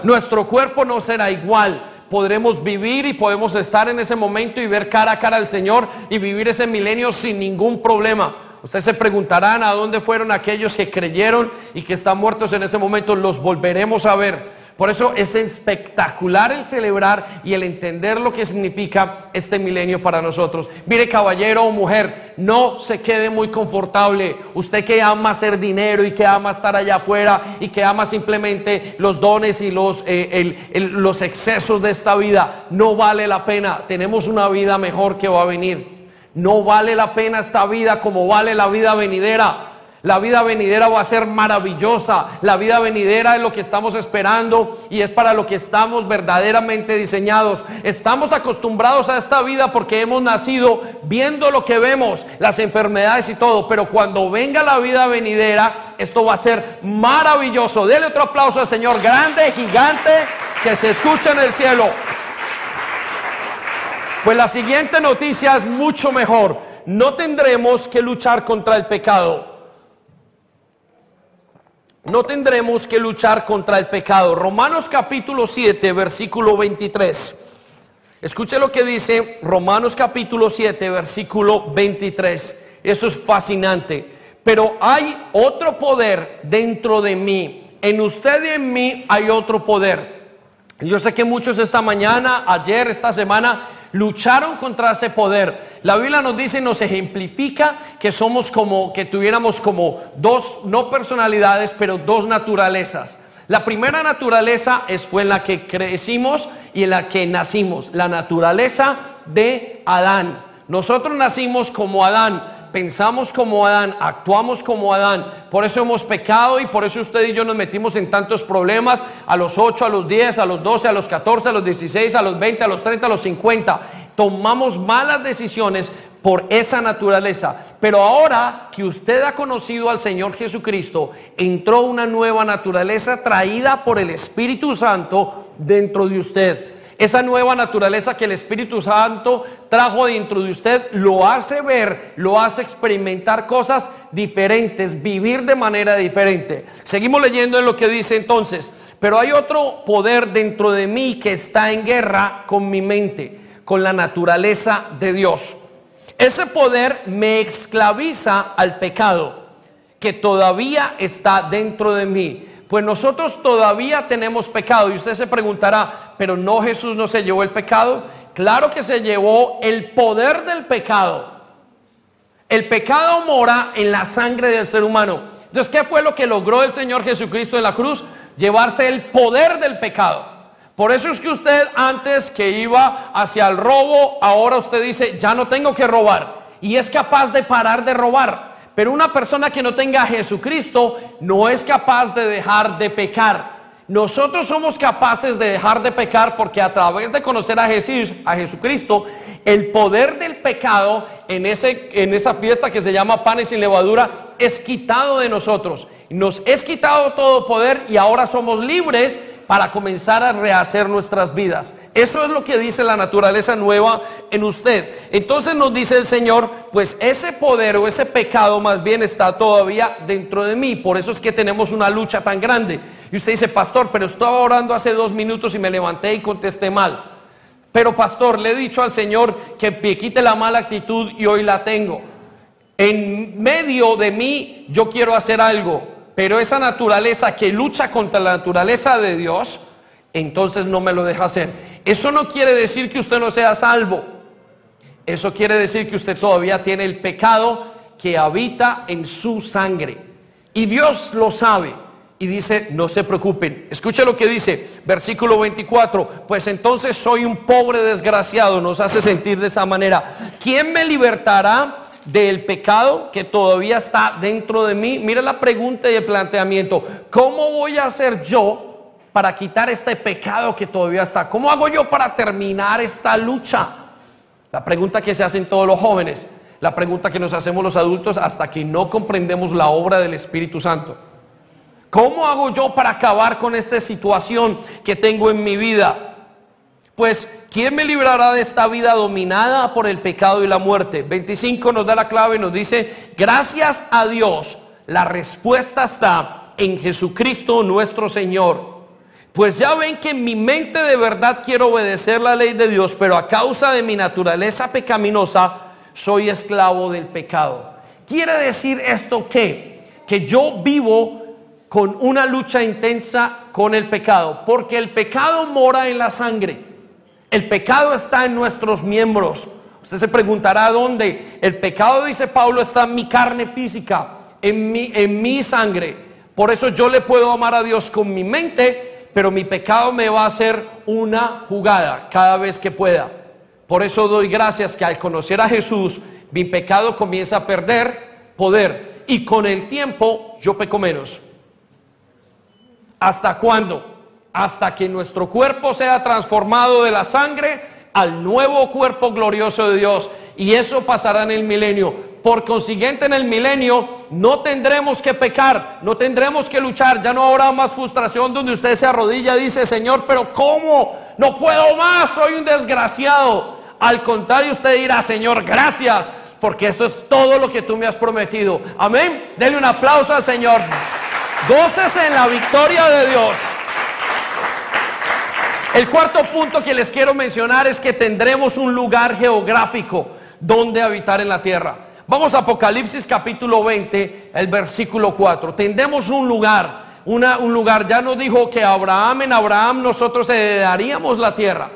Nuestro cuerpo no será igual. Podremos vivir y podemos estar en ese momento y ver cara a cara al Señor y vivir ese milenio sin ningún problema. Ustedes se preguntarán a dónde fueron aquellos que creyeron y que están muertos en ese momento. Los volveremos a ver. Por eso es espectacular el celebrar y el entender lo que significa este milenio para nosotros. Mire caballero o mujer, no se quede muy confortable. Usted que ama hacer dinero y que ama estar allá afuera y que ama simplemente los dones y los, eh, los excesos de esta vida, no vale la pena. Tenemos una vida mejor que va a venir. No vale la pena esta vida como vale la vida venidera. La vida venidera va a ser maravillosa. La vida venidera es lo que estamos esperando y es para lo que estamos verdaderamente diseñados. Estamos acostumbrados a esta vida porque hemos nacido viendo lo que vemos, las enfermedades y todo. Pero cuando venga la vida venidera, esto va a ser maravilloso. Dele otro aplauso al Señor grande, gigante, que se escucha en el cielo. Pues la siguiente noticia es mucho mejor. No tendremos que luchar contra el pecado no tendremos que luchar contra el pecado. Romanos capítulo 7, versículo 23. Escuche lo que dice Romanos capítulo 7, versículo 23. Eso es fascinante. Pero hay otro poder dentro de mí. En usted y en mí hay otro poder. Yo sé que muchos esta mañana, ayer, esta semana, lucharon contra ese poder. La Biblia nos dice, nos ejemplifica que somos como, que tuviéramos como dos, no personalidades, pero dos naturalezas. La primera naturaleza es, fue en la que crecimos y en la que nacimos, la naturaleza de Adán. Nosotros nacimos como Adán, pensamos como Adán, actuamos como Adán. Por eso hemos pecado y por eso usted y yo nos metimos en tantos problemas a los 8, a los 10, a los 12, a los 14, a los 16, a los 20, a los 30, a los 50. Tomamos malas decisiones por esa naturaleza. Pero ahora que usted ha conocido al Señor Jesucristo, entró una nueva naturaleza traída por el Espíritu Santo dentro de usted. Esa nueva naturaleza que el Espíritu Santo trajo dentro de usted lo hace ver, lo hace experimentar cosas diferentes, vivir de manera diferente. Seguimos leyendo en lo que dice entonces, pero hay otro poder dentro de mí que está en guerra con mi mente, con la naturaleza de Dios. Ese poder me esclaviza al pecado que todavía está dentro de mí. Pues nosotros todavía tenemos pecado. Y usted se preguntará, pero no Jesús no se llevó el pecado. Claro que se llevó el poder del pecado. El pecado mora en la sangre del ser humano. Entonces, ¿qué fue lo que logró el Señor Jesucristo en la cruz? Llevarse el poder del pecado. Por eso es que usted antes que iba hacia el robo, ahora usted dice, ya no tengo que robar. Y es capaz de parar de robar. Pero una persona que no tenga a Jesucristo no es capaz de dejar de pecar. Nosotros somos capaces de dejar de pecar porque a través de conocer a Jesús, a Jesucristo, el poder del pecado en, ese, en esa fiesta que se llama panes sin levadura es quitado de nosotros. Nos es quitado todo poder y ahora somos libres para comenzar a rehacer nuestras vidas. Eso es lo que dice la naturaleza nueva en usted. Entonces nos dice el Señor, pues ese poder o ese pecado más bien está todavía dentro de mí. Por eso es que tenemos una lucha tan grande. Y usted dice, pastor, pero estaba orando hace dos minutos y me levanté y contesté mal. Pero pastor, le he dicho al Señor que me quite la mala actitud y hoy la tengo. En medio de mí yo quiero hacer algo pero esa naturaleza que lucha contra la naturaleza de Dios, entonces no me lo deja hacer. Eso no quiere decir que usted no sea salvo. Eso quiere decir que usted todavía tiene el pecado que habita en su sangre. Y Dios lo sabe. Y dice, no se preocupen. Escucha lo que dice, versículo 24, pues entonces soy un pobre desgraciado, nos hace sentir de esa manera. ¿Quién me libertará del pecado que todavía está dentro de mí? Mira la pregunta y el planteamiento, ¿cómo voy a hacer yo para quitar este pecado que todavía está? ¿Cómo hago yo para terminar esta lucha? La pregunta que se hacen todos los jóvenes, la pregunta que nos hacemos los adultos hasta que no comprendemos la obra del Espíritu Santo. ¿Cómo hago yo para acabar con esta situación que tengo en mi vida? Pues, ¿quién me librará de esta vida dominada por el pecado y la muerte? 25 nos da la clave y nos dice, gracias a Dios, la respuesta está en Jesucristo nuestro Señor. Pues ya ven que en mi mente de verdad quiero obedecer la ley de Dios, pero a causa de mi naturaleza pecaminosa, soy esclavo del pecado. ¿Quiere decir esto qué? Que yo vivo con una lucha intensa con el pecado, porque el pecado mora en la sangre, el pecado está en nuestros miembros. Usted se preguntará dónde. El pecado, dice Pablo, está en mi carne física, en mi, en mi sangre. Por eso yo le puedo amar a Dios con mi mente, pero mi pecado me va a hacer una jugada cada vez que pueda. Por eso doy gracias que al conocer a Jesús, mi pecado comienza a perder poder y con el tiempo yo peco menos. ¿Hasta cuándo? Hasta que nuestro cuerpo sea transformado de la sangre al nuevo cuerpo glorioso de Dios. Y eso pasará en el milenio. Por consiguiente, en el milenio no tendremos que pecar, no tendremos que luchar. Ya no habrá más frustración donde usted se arrodilla y dice, Señor, pero ¿cómo? No puedo más, soy un desgraciado. Al contrario, usted dirá, Señor, gracias, porque eso es todo lo que tú me has prometido. Amén. Dele un aplauso al Señor. Goces en la victoria de Dios. El cuarto punto que les quiero mencionar es que tendremos un lugar geográfico donde habitar en la tierra. Vamos a Apocalipsis capítulo 20, el versículo 4. Tendremos un lugar, una, un lugar. Ya nos dijo que Abraham, en Abraham nosotros heredaríamos la tierra.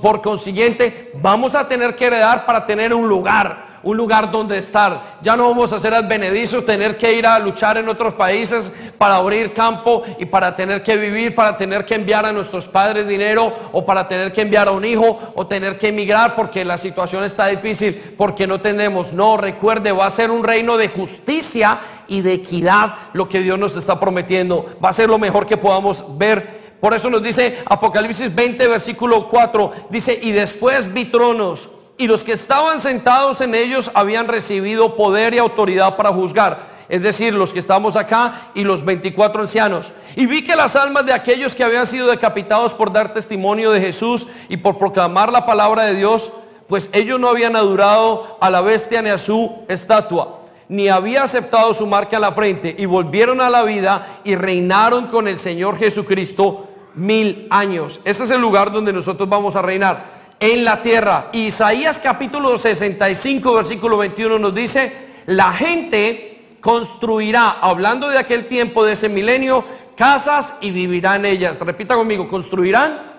por consiguiente, vamos a tener que heredar para tener un lugar un lugar donde estar. Ya no vamos a ser advenedizos, tener que ir a luchar en otros países para abrir campo y para tener que vivir, para tener que enviar a nuestros padres dinero o para tener que enviar a un hijo o tener que emigrar porque la situación está difícil, porque no tenemos. No, recuerde, va a ser un reino de justicia y de equidad lo que Dios nos está prometiendo. Va a ser lo mejor que podamos ver. Por eso nos dice Apocalipsis 20, versículo 4, dice, y después vi tronos y los que estaban sentados en ellos habían recibido poder y autoridad para juzgar. Es decir, los que estamos acá y los 24 ancianos. Y vi que las almas de aquellos que habían sido decapitados por dar testimonio de Jesús y por proclamar la palabra de Dios, pues ellos no habían adorado a la bestia ni a su estatua, ni había aceptado su marca en la frente, y volvieron a la vida y reinaron con el Señor Jesucristo mil años. Ese es el lugar donde nosotros vamos a reinar en la tierra. Isaías capítulo 65, versículo 21 nos dice, la gente construirá, hablando de aquel tiempo, de ese milenio, casas y vivirán en ellas. Repita conmigo, construirán,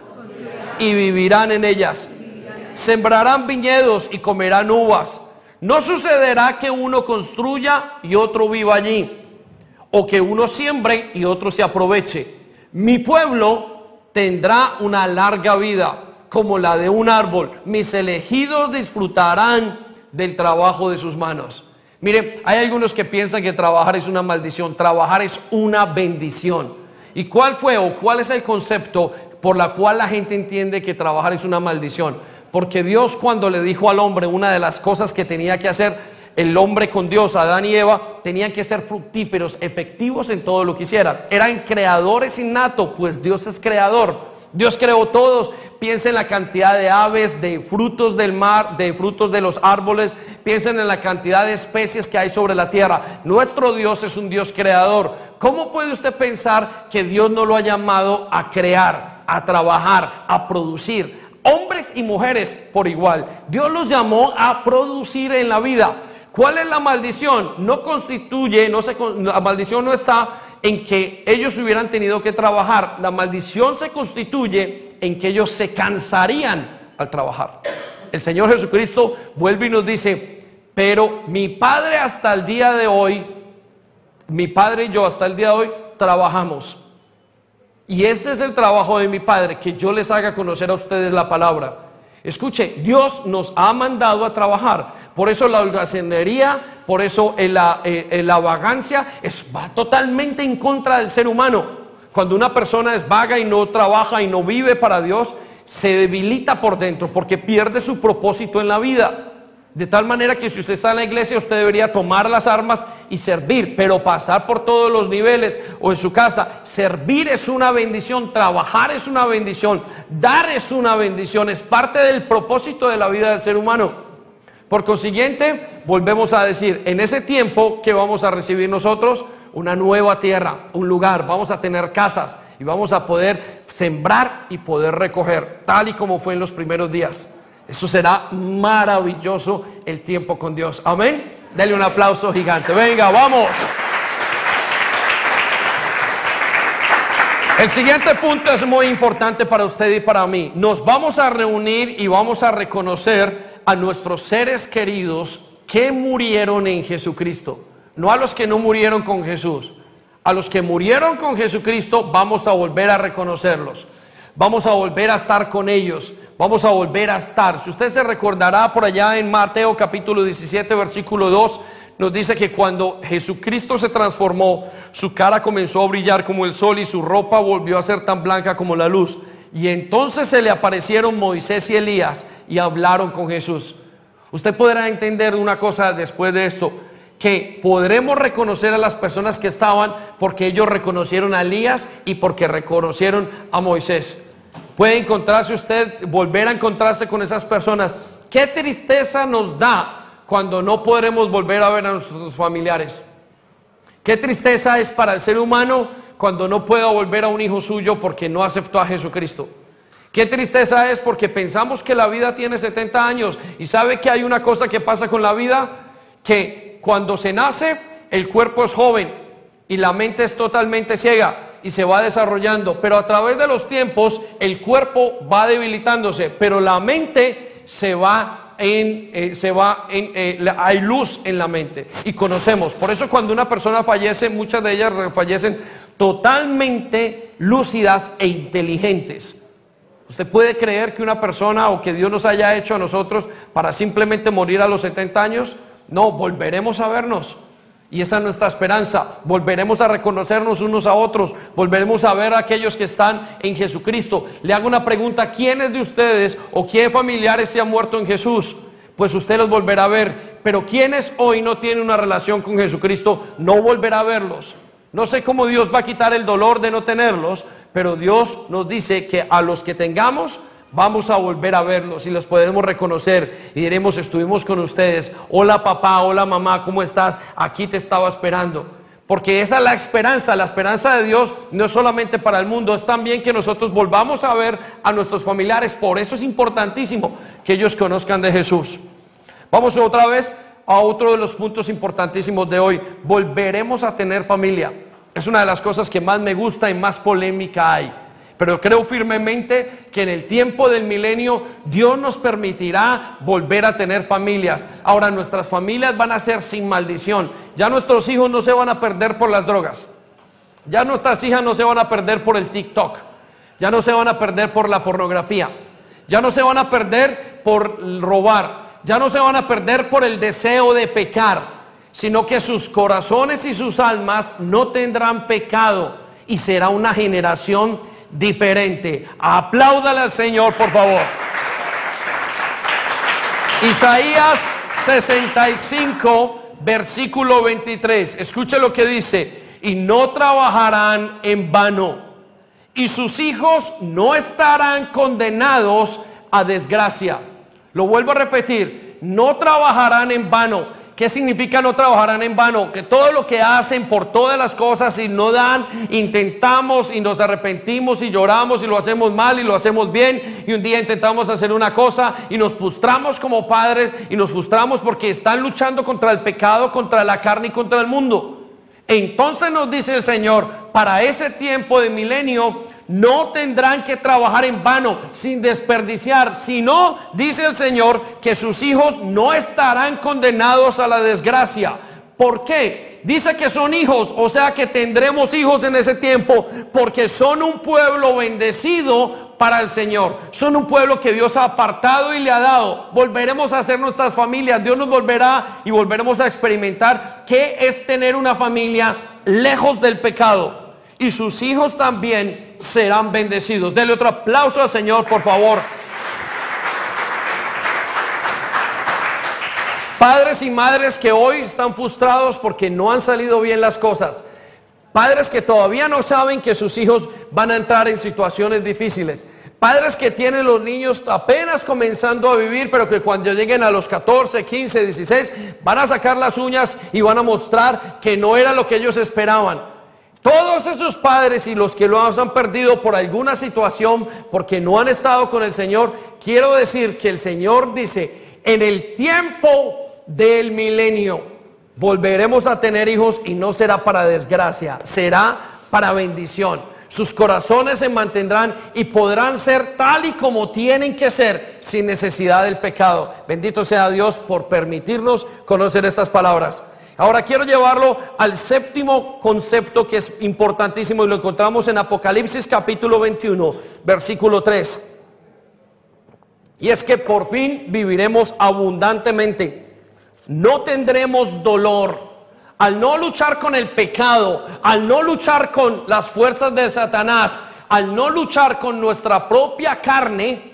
y vivirán en ellas. Sembrarán viñedos y comerán uvas. No sucederá que uno construya y otro viva allí, o que uno siembre y otro se aproveche. Mi pueblo tendrá una larga vida como la de un árbol. Mis elegidos disfrutarán del trabajo de sus manos. Mire, hay algunos que piensan que trabajar es una maldición, trabajar es una bendición. ¿Y cuál fue o cuál es el concepto por la cual la gente entiende que trabajar es una maldición? Porque Dios cuando le dijo al hombre una de las cosas que tenía que hacer el hombre con Dios, Adán y Eva, tenían que ser fructíferos, efectivos en todo lo que hicieran. Eran creadores innatos, pues Dios es creador. Dios creó todos. Piensen en la cantidad de aves, de frutos del mar, de frutos de los árboles. Piensen en la cantidad de especies que hay sobre la tierra. Nuestro Dios es un Dios creador. ¿Cómo puede usted pensar que Dios no lo ha llamado a crear, a trabajar, a producir? Hombres y mujeres por igual. Dios los llamó a producir en la vida. ¿Cuál es la maldición? No constituye, no se, la maldición no está en que ellos hubieran tenido que trabajar. La maldición se constituye en que ellos se cansarían al trabajar. El Señor Jesucristo vuelve y nos dice, pero mi Padre hasta el día de hoy mi padre y yo hasta el día de hoy trabajamos. Y ese es el trabajo de mi padre, que yo les haga conocer a ustedes la palabra. Escuche, Dios nos ha mandado a trabajar. Por eso la holgazanería, por eso la, eh, la vagancia es, va totalmente en contra del ser humano. Cuando una persona es vaga y no trabaja y no vive para Dios, se debilita por dentro porque pierde su propósito en la vida. De tal manera que si usted está en la iglesia, usted debería tomar las armas y servir, pero pasar por todos los niveles o en su casa. Servir es una bendición, trabajar es una bendición, dar es una bendición, es parte del propósito de la vida del ser humano. Por consiguiente, volvemos a decir, en ese tiempo que vamos a recibir nosotros, una nueva tierra, un lugar, vamos a tener casas y vamos a poder sembrar y poder recoger, tal y como fue en los primeros días. Eso será maravilloso el tiempo con Dios. Amén. Dale un aplauso gigante. Venga, vamos. El siguiente punto es muy importante para usted y para mí. Nos vamos a reunir y vamos a reconocer a nuestros seres queridos que murieron en Jesucristo. No a los que no murieron con Jesús. A los que murieron con Jesucristo vamos a volver a reconocerlos. Vamos a volver a estar con ellos vamos a volver a estar. Si usted se recordará por allá en Mateo capítulo 17, versículo 2, nos dice que cuando Jesucristo se transformó, su cara comenzó a brillar como el sol y su ropa volvió a ser tan blanca como la luz. Y entonces se le aparecieron Moisés y Elías y hablaron con Jesús. Usted podrá entender una cosa después de esto, que podremos reconocer a las personas que estaban porque ellos reconocieron a Elías y porque reconocieron a Moisés. Puede encontrarse usted, volver a encontrarse con esas personas. Qué tristeza nos da cuando no podremos volver a ver a nuestros familiares. Qué tristeza es para el ser humano cuando no pueda volver a un hijo suyo porque no aceptó a Jesucristo. Qué tristeza es porque pensamos que la vida tiene 70 años y sabe que hay una cosa que pasa con la vida, que cuando se nace el cuerpo es joven y la mente es totalmente ciega y se va desarrollando, pero a través de los tiempos el cuerpo va debilitándose, pero la mente se va en, eh, se va en, eh, hay luz en la mente y conocemos. Por eso cuando una persona fallece, muchas de ellas fallecen totalmente lúcidas e inteligentes. ¿Usted puede creer que una persona o que Dios nos haya hecho a nosotros para simplemente morir a los 70 años? No, volveremos a vernos. Y esa es nuestra esperanza. Volveremos a reconocernos unos a otros. Volveremos a ver a aquellos que están en Jesucristo. Le hago una pregunta. ¿Quiénes de ustedes o quién familiares se han muerto en Jesús? Pues usted los volverá a ver. Pero quienes hoy no tienen una relación con Jesucristo, no volverá a verlos. No sé cómo Dios va a quitar el dolor de no tenerlos, pero Dios nos dice que a los que tengamos, Vamos a volver a verlos y los podemos reconocer y diremos, estuvimos con ustedes. Hola papá, hola mamá, ¿cómo estás? Aquí te estaba esperando. Porque esa es la esperanza, la esperanza de Dios no es solamente para el mundo, es también que nosotros volvamos a ver a nuestros familiares. Por eso es importantísimo que ellos conozcan de Jesús. Vamos otra vez a otro de los puntos importantísimos de hoy. Volveremos a tener familia. Es una de las cosas que más me gusta y más polémica hay. Pero creo firmemente que en el tiempo del milenio Dios nos permitirá volver a tener familias. Ahora nuestras familias van a ser sin maldición. Ya nuestros hijos no se van a perder por las drogas. Ya nuestras hijas no se van a perder por el TikTok. Ya no se van a perder por la pornografía. Ya no se van a perder por robar. Ya no se van a perder por el deseo de pecar. Sino que sus corazones y sus almas no tendrán pecado. Y será una generación diferente. Apláudale al Señor, por favor. Isaías 65, versículo 23. Escuche lo que dice. Y no trabajarán en vano. Y sus hijos no estarán condenados a desgracia. Lo vuelvo a repetir. No trabajarán en vano ¿Qué significa no trabajarán en vano? Que todo lo que hacen por todas las cosas y no dan, intentamos y nos arrepentimos y lloramos y lo hacemos mal y lo hacemos bien y un día intentamos hacer una cosa y nos frustramos como padres y nos frustramos porque están luchando contra el pecado, contra la carne y contra el mundo. Entonces nos dice el Señor, para ese tiempo de milenio no tendrán que trabajar en vano, sin desperdiciar, sino, dice el Señor, que sus hijos no estarán condenados a la desgracia. ¿Por qué? Dice que son hijos, o sea que tendremos hijos en ese tiempo, porque son un pueblo bendecido para el Señor. Son un pueblo que Dios ha apartado y le ha dado. Volveremos a ser nuestras familias. Dios nos volverá y volveremos a experimentar qué es tener una familia lejos del pecado. Y sus hijos también serán bendecidos. Dele otro aplauso al Señor, por favor. Padres y madres que hoy están frustrados porque no han salido bien las cosas. Padres que todavía no saben que sus hijos van a entrar en situaciones difíciles. Padres que tienen los niños apenas comenzando a vivir, pero que cuando lleguen a los 14, 15, 16, van a sacar las uñas y van a mostrar que no era lo que ellos esperaban. Todos esos padres y los que lo han perdido por alguna situación, porque no han estado con el Señor, quiero decir que el Señor dice, en el tiempo del milenio volveremos a tener hijos y no será para desgracia, será para bendición. Sus corazones se mantendrán y podrán ser tal y como tienen que ser sin necesidad del pecado. Bendito sea Dios por permitirnos conocer estas palabras. Ahora quiero llevarlo al séptimo concepto que es importantísimo y lo encontramos en Apocalipsis capítulo 21, versículo 3. Y es que por fin viviremos abundantemente no tendremos dolor. Al no luchar con el pecado, al no luchar con las fuerzas de Satanás, al no luchar con nuestra propia carne,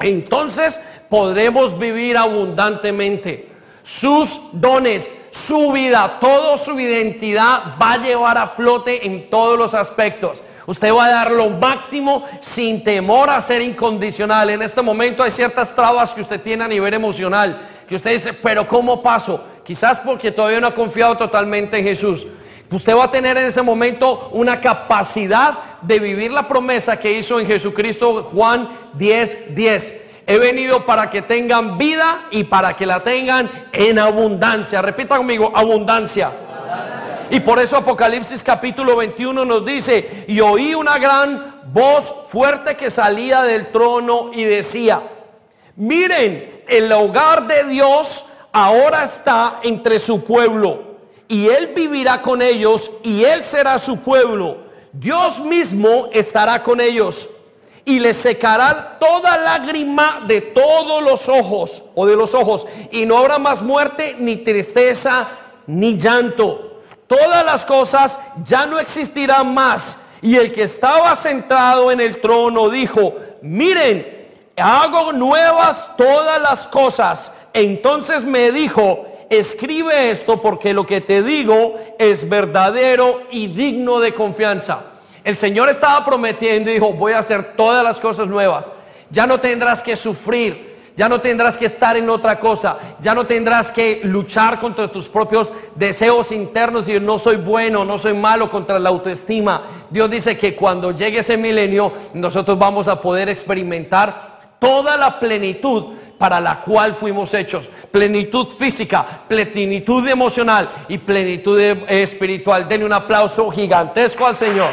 entonces podremos vivir abundantemente. Sus dones, su vida, toda su identidad va a llevar a flote en todos los aspectos. Usted va a dar lo máximo sin temor a ser incondicional. En este momento hay ciertas trabas que usted tiene a nivel emocional que usted dice, pero ¿cómo paso? Quizás porque todavía no ha confiado totalmente en Jesús. Usted va a tener en ese momento una capacidad de vivir la promesa que hizo en Jesucristo Juan 10, 10. He venido para que tengan vida y para que la tengan en abundancia. Repita conmigo, abundancia. Y por eso Apocalipsis capítulo 21 nos dice, y oí una gran voz fuerte que salía del trono y decía, miren, el hogar de Dios ahora está entre su pueblo y Él vivirá con ellos y Él será su pueblo. Dios mismo estará con ellos y les secará toda lágrima de todos los ojos o de los ojos y no habrá más muerte ni tristeza ni llanto. Todas las cosas ya no existirán más. Y el que estaba sentado en el trono dijo, miren, hago nuevas todas las cosas. Entonces me dijo, escribe esto porque lo que te digo es verdadero y digno de confianza. El Señor estaba prometiendo y dijo, voy a hacer todas las cosas nuevas. Ya no tendrás que sufrir, ya no tendrás que estar en otra cosa, ya no tendrás que luchar contra tus propios deseos internos y no soy bueno, no soy malo contra la autoestima. Dios dice que cuando llegue ese milenio nosotros vamos a poder experimentar toda la plenitud para la cual fuimos hechos. Plenitud física, plenitud emocional y plenitud espiritual. Denle un aplauso gigantesco al Señor.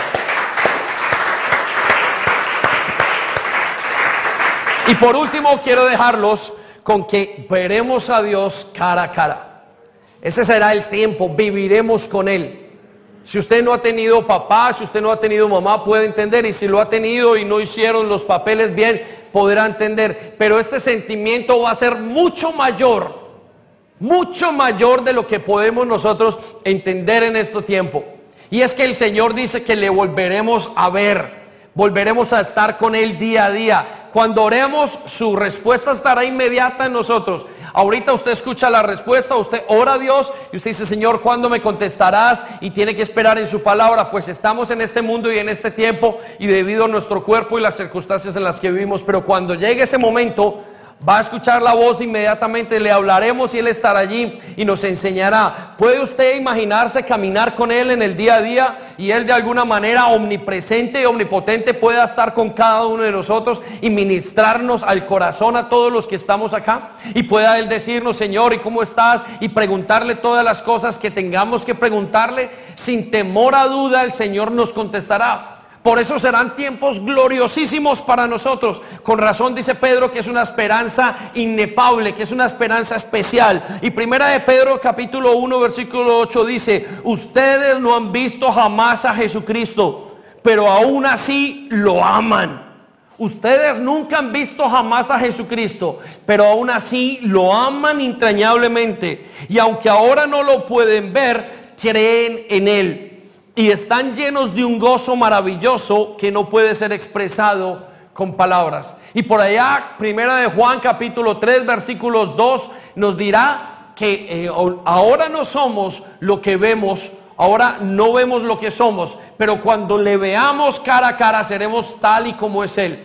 Y por último quiero dejarlos con que veremos a Dios cara a cara. Ese será el tiempo, viviremos con Él. Si usted no ha tenido papá, si usted no ha tenido mamá, puede entender. Y si lo ha tenido y no hicieron los papeles bien, podrá entender. Pero este sentimiento va a ser mucho mayor, mucho mayor de lo que podemos nosotros entender en este tiempo. Y es que el Señor dice que le volveremos a ver volveremos a estar con Él día a día. Cuando oremos, su respuesta estará inmediata en nosotros. Ahorita usted escucha la respuesta, usted ora a Dios y usted dice, Señor, ¿cuándo me contestarás? Y tiene que esperar en su palabra, pues estamos en este mundo y en este tiempo y debido a nuestro cuerpo y las circunstancias en las que vivimos. Pero cuando llegue ese momento, va a escuchar la voz inmediatamente, le hablaremos y Él estará allí y nos enseñará. ¿Puede usted imaginarse caminar con Él en el día a día y Él de alguna manera omnipresente y omnipotente pueda estar con cada uno de nosotros y ministrarnos al corazón a todos los que estamos acá? Y pueda Él decirnos, Señor, ¿y cómo estás? Y preguntarle todas las cosas que tengamos que preguntarle. Sin temor a duda, el Señor nos contestará. Por eso serán tiempos gloriosísimos para nosotros. Con razón dice Pedro que es una esperanza inefable, que es una esperanza especial. Y primera de Pedro capítulo 1 versículo 8 dice, ustedes no han visto jamás a Jesucristo, pero aún así lo aman. Ustedes nunca han visto jamás a Jesucristo, pero aún así lo aman entrañablemente. Y aunque ahora no lo pueden ver, creen en Él y están llenos de un gozo maravilloso que no puede ser expresado con palabras. Y por allá, primera de Juan capítulo 3 versículos 2 nos dirá que eh, ahora no somos lo que vemos, ahora no vemos lo que somos, pero cuando le veamos cara a cara seremos tal y como es Él.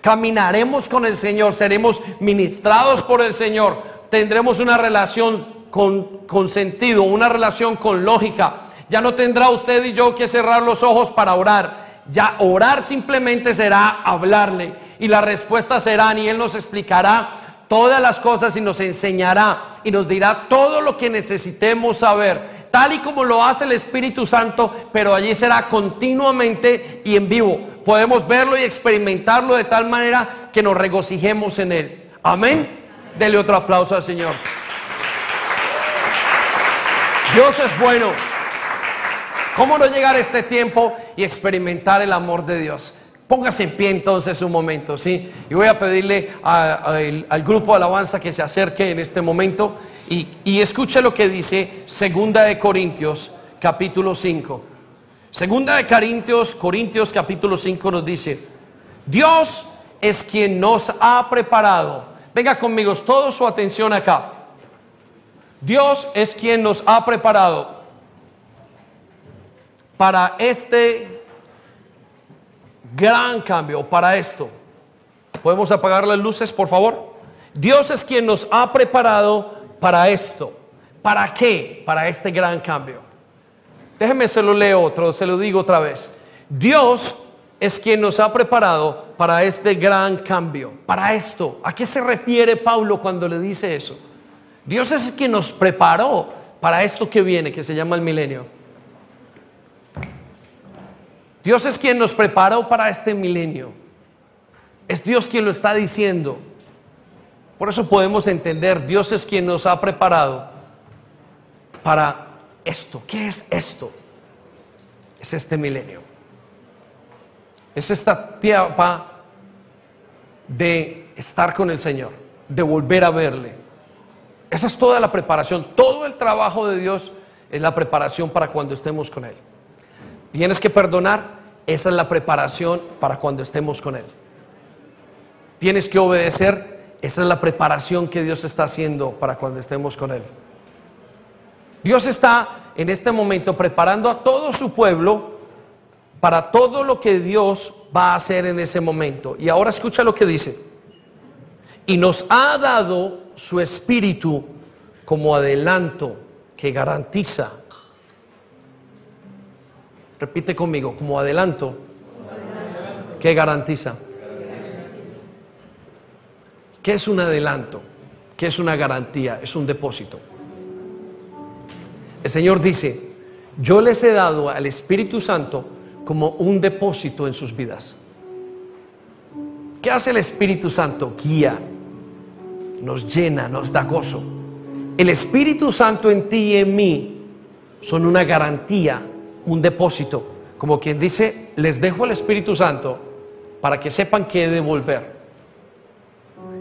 Caminaremos con el Señor, seremos ministrados por el Señor, tendremos una relación con, con sentido, una relación con lógica ya no tendrá usted y yo que cerrar los ojos para orar. Ya orar simplemente será hablarle y la respuesta será y Él nos explicará todas las cosas y nos enseñará y nos dirá todo lo que necesitemos saber, tal y como lo hace el Espíritu Santo, pero allí será continuamente y en vivo. Podemos verlo y experimentarlo de tal manera que nos regocijemos en Él. Amén. Dele otro aplauso al Señor. Dios es bueno. ¿Cómo no llegar a este tiempo y experimentar el amor de Dios? Póngase en pie entonces un momento, ¿sí? Y voy a pedirle al grupo de alabanza que se acerque en este momento y, escuche lo que dice Segunda de Corintios, capítulo 5. Segunda de Corintios, Corintios capítulo 5 nos dice, Dios es quien nos ha preparado. Venga conmigo, toda su atención acá. Dios es quien nos ha preparado para este gran cambio, para esto. ¿Podemos apagar las luces, por favor? Dios es quien nos ha preparado para esto. ¿Para qué? Para este gran cambio. Déjeme se lo leo otro, se lo digo otra vez. Dios es quien nos ha preparado para este gran cambio, para esto. ¿A qué se refiere Pablo cuando le dice eso? Dios es quien nos preparó para esto que viene, que se llama el milenio. Dios es quien nos preparó para este milenio. Es Dios quien lo está diciendo. Por eso podemos entender, Dios es quien nos ha preparado para esto. ¿Qué es esto? Es este milenio. Es esta etapa de estar con el Señor, de volver a verle. Esa es toda la preparación. Todo el trabajo de Dios es la preparación para cuando estemos con Él. Tienes que perdonar, esa es la preparación para cuando estemos con Él. Tienes que obedecer. Esa es la preparación que Dios está haciendo para cuando estemos con Él. Dios está en este momento preparando a todo su pueblo para todo lo que Dios va a hacer en ese momento. Y ahora escucha lo que dice. Y nos ha dado su espíritu como adelanto que garantiza Repite conmigo, como adelanto. ¿Qué garantiza? ¿Qué es un adelanto? ¿Qué es una garantía? Es un depósito. El Señor dice, yo les he dado al Espíritu Santo como un depósito en sus vidas. ¿Qué hace el Espíritu Santo? Guía, nos llena, nos da gozo. El Espíritu Santo en ti y en mí son una garantía un depósito, como quien dice, les dejo el Espíritu Santo para que sepan qué devolver.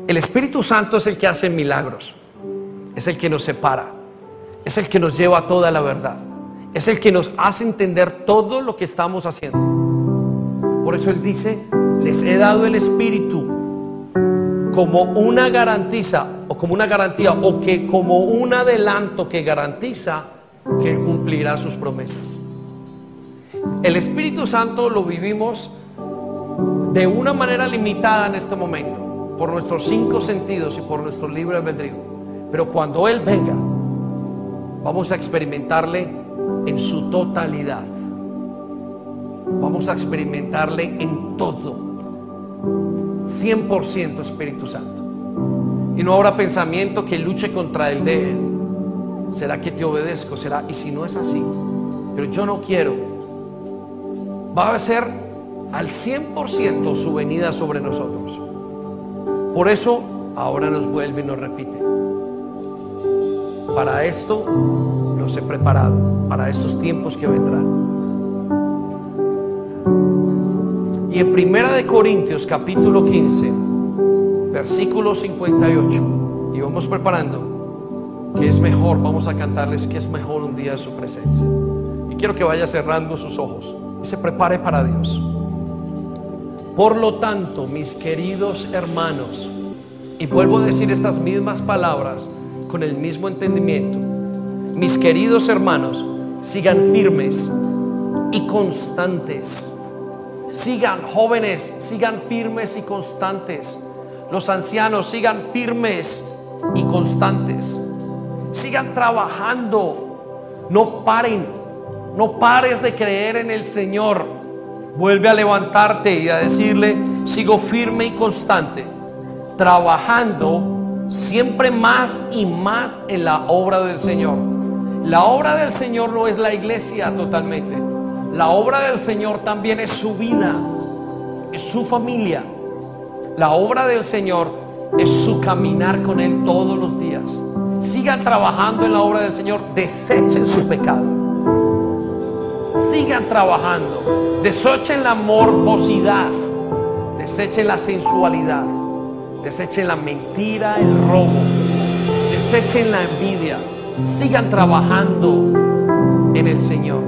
El Espíritu Santo es el que hace milagros, es el que nos separa, es el que nos lleva a toda la verdad, es el que nos hace entender todo lo que estamos haciendo. Por eso Él dice, les he dado el Espíritu como una garantiza o como una garantía o que como un adelanto que garantiza que cumplirá sus promesas. El Espíritu Santo lo vivimos de una manera limitada en este momento, por nuestros cinco sentidos y por nuestro libre albedrío. Pero cuando Él venga, vamos a experimentarle en su totalidad. Vamos a experimentarle en todo. 100% Espíritu Santo. Y no habrá pensamiento que luche contra el de Él. ¿Será que te obedezco? ¿Será? Y si no es así, pero yo no quiero va a ser al 100% su venida sobre nosotros. Por eso ahora nos vuelve y nos repite. Para esto los he preparado, para estos tiempos que vendrán. Y en Primera de Corintios capítulo 15, versículo 58, y vamos preparando que es mejor, vamos a cantarles que es mejor un día de su presencia. Y quiero que vaya cerrando sus ojos y se prepare para Dios. Por lo tanto, mis queridos hermanos, y vuelvo a decir estas mismas palabras con el mismo entendimiento, mis queridos hermanos, sigan firmes y constantes. Sigan jóvenes, sigan firmes y constantes. Los ancianos sigan firmes y constantes. Sigan trabajando. No paren. No pares de creer en el Señor. Vuelve a levantarte y a decirle, sigo firme y constante. Trabajando siempre más y más en la obra del Señor. La obra del Señor no es la iglesia totalmente. La obra del Señor también es su vida, es su familia. La obra del Señor es su caminar con Él todos los días. Sigan trabajando en la obra del Señor, desechen su pecado. Sigan trabajando, desechen la morbosidad, desechen la sensualidad, desechen la mentira, el robo, desechen la envidia. Sigan trabajando en el Señor.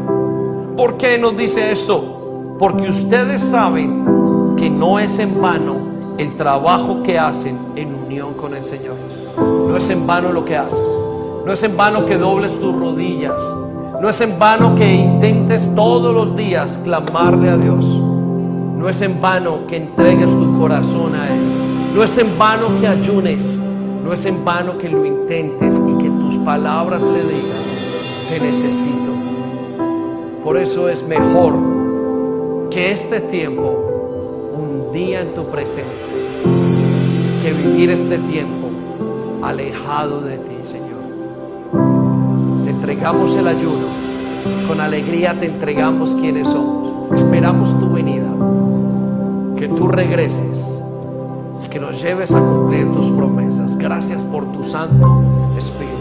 ¿Por qué nos dice eso? Porque ustedes saben que no es en vano el trabajo que hacen en unión con el Señor. No es en vano lo que haces. No es en vano que dobles tus rodillas. No es en vano que intentes todos los días clamarle a Dios. No es en vano que entregues tu corazón a Él. No es en vano que ayunes. No es en vano que lo intentes y que tus palabras le digan, te necesito. Por eso es mejor que este tiempo, un día en tu presencia, que vivir este tiempo alejado de ti, Señor. Entregamos el ayuno, con alegría te entregamos quienes somos. Esperamos tu venida, que tú regreses que nos lleves a cumplir tus promesas. Gracias por tu Santo Espíritu.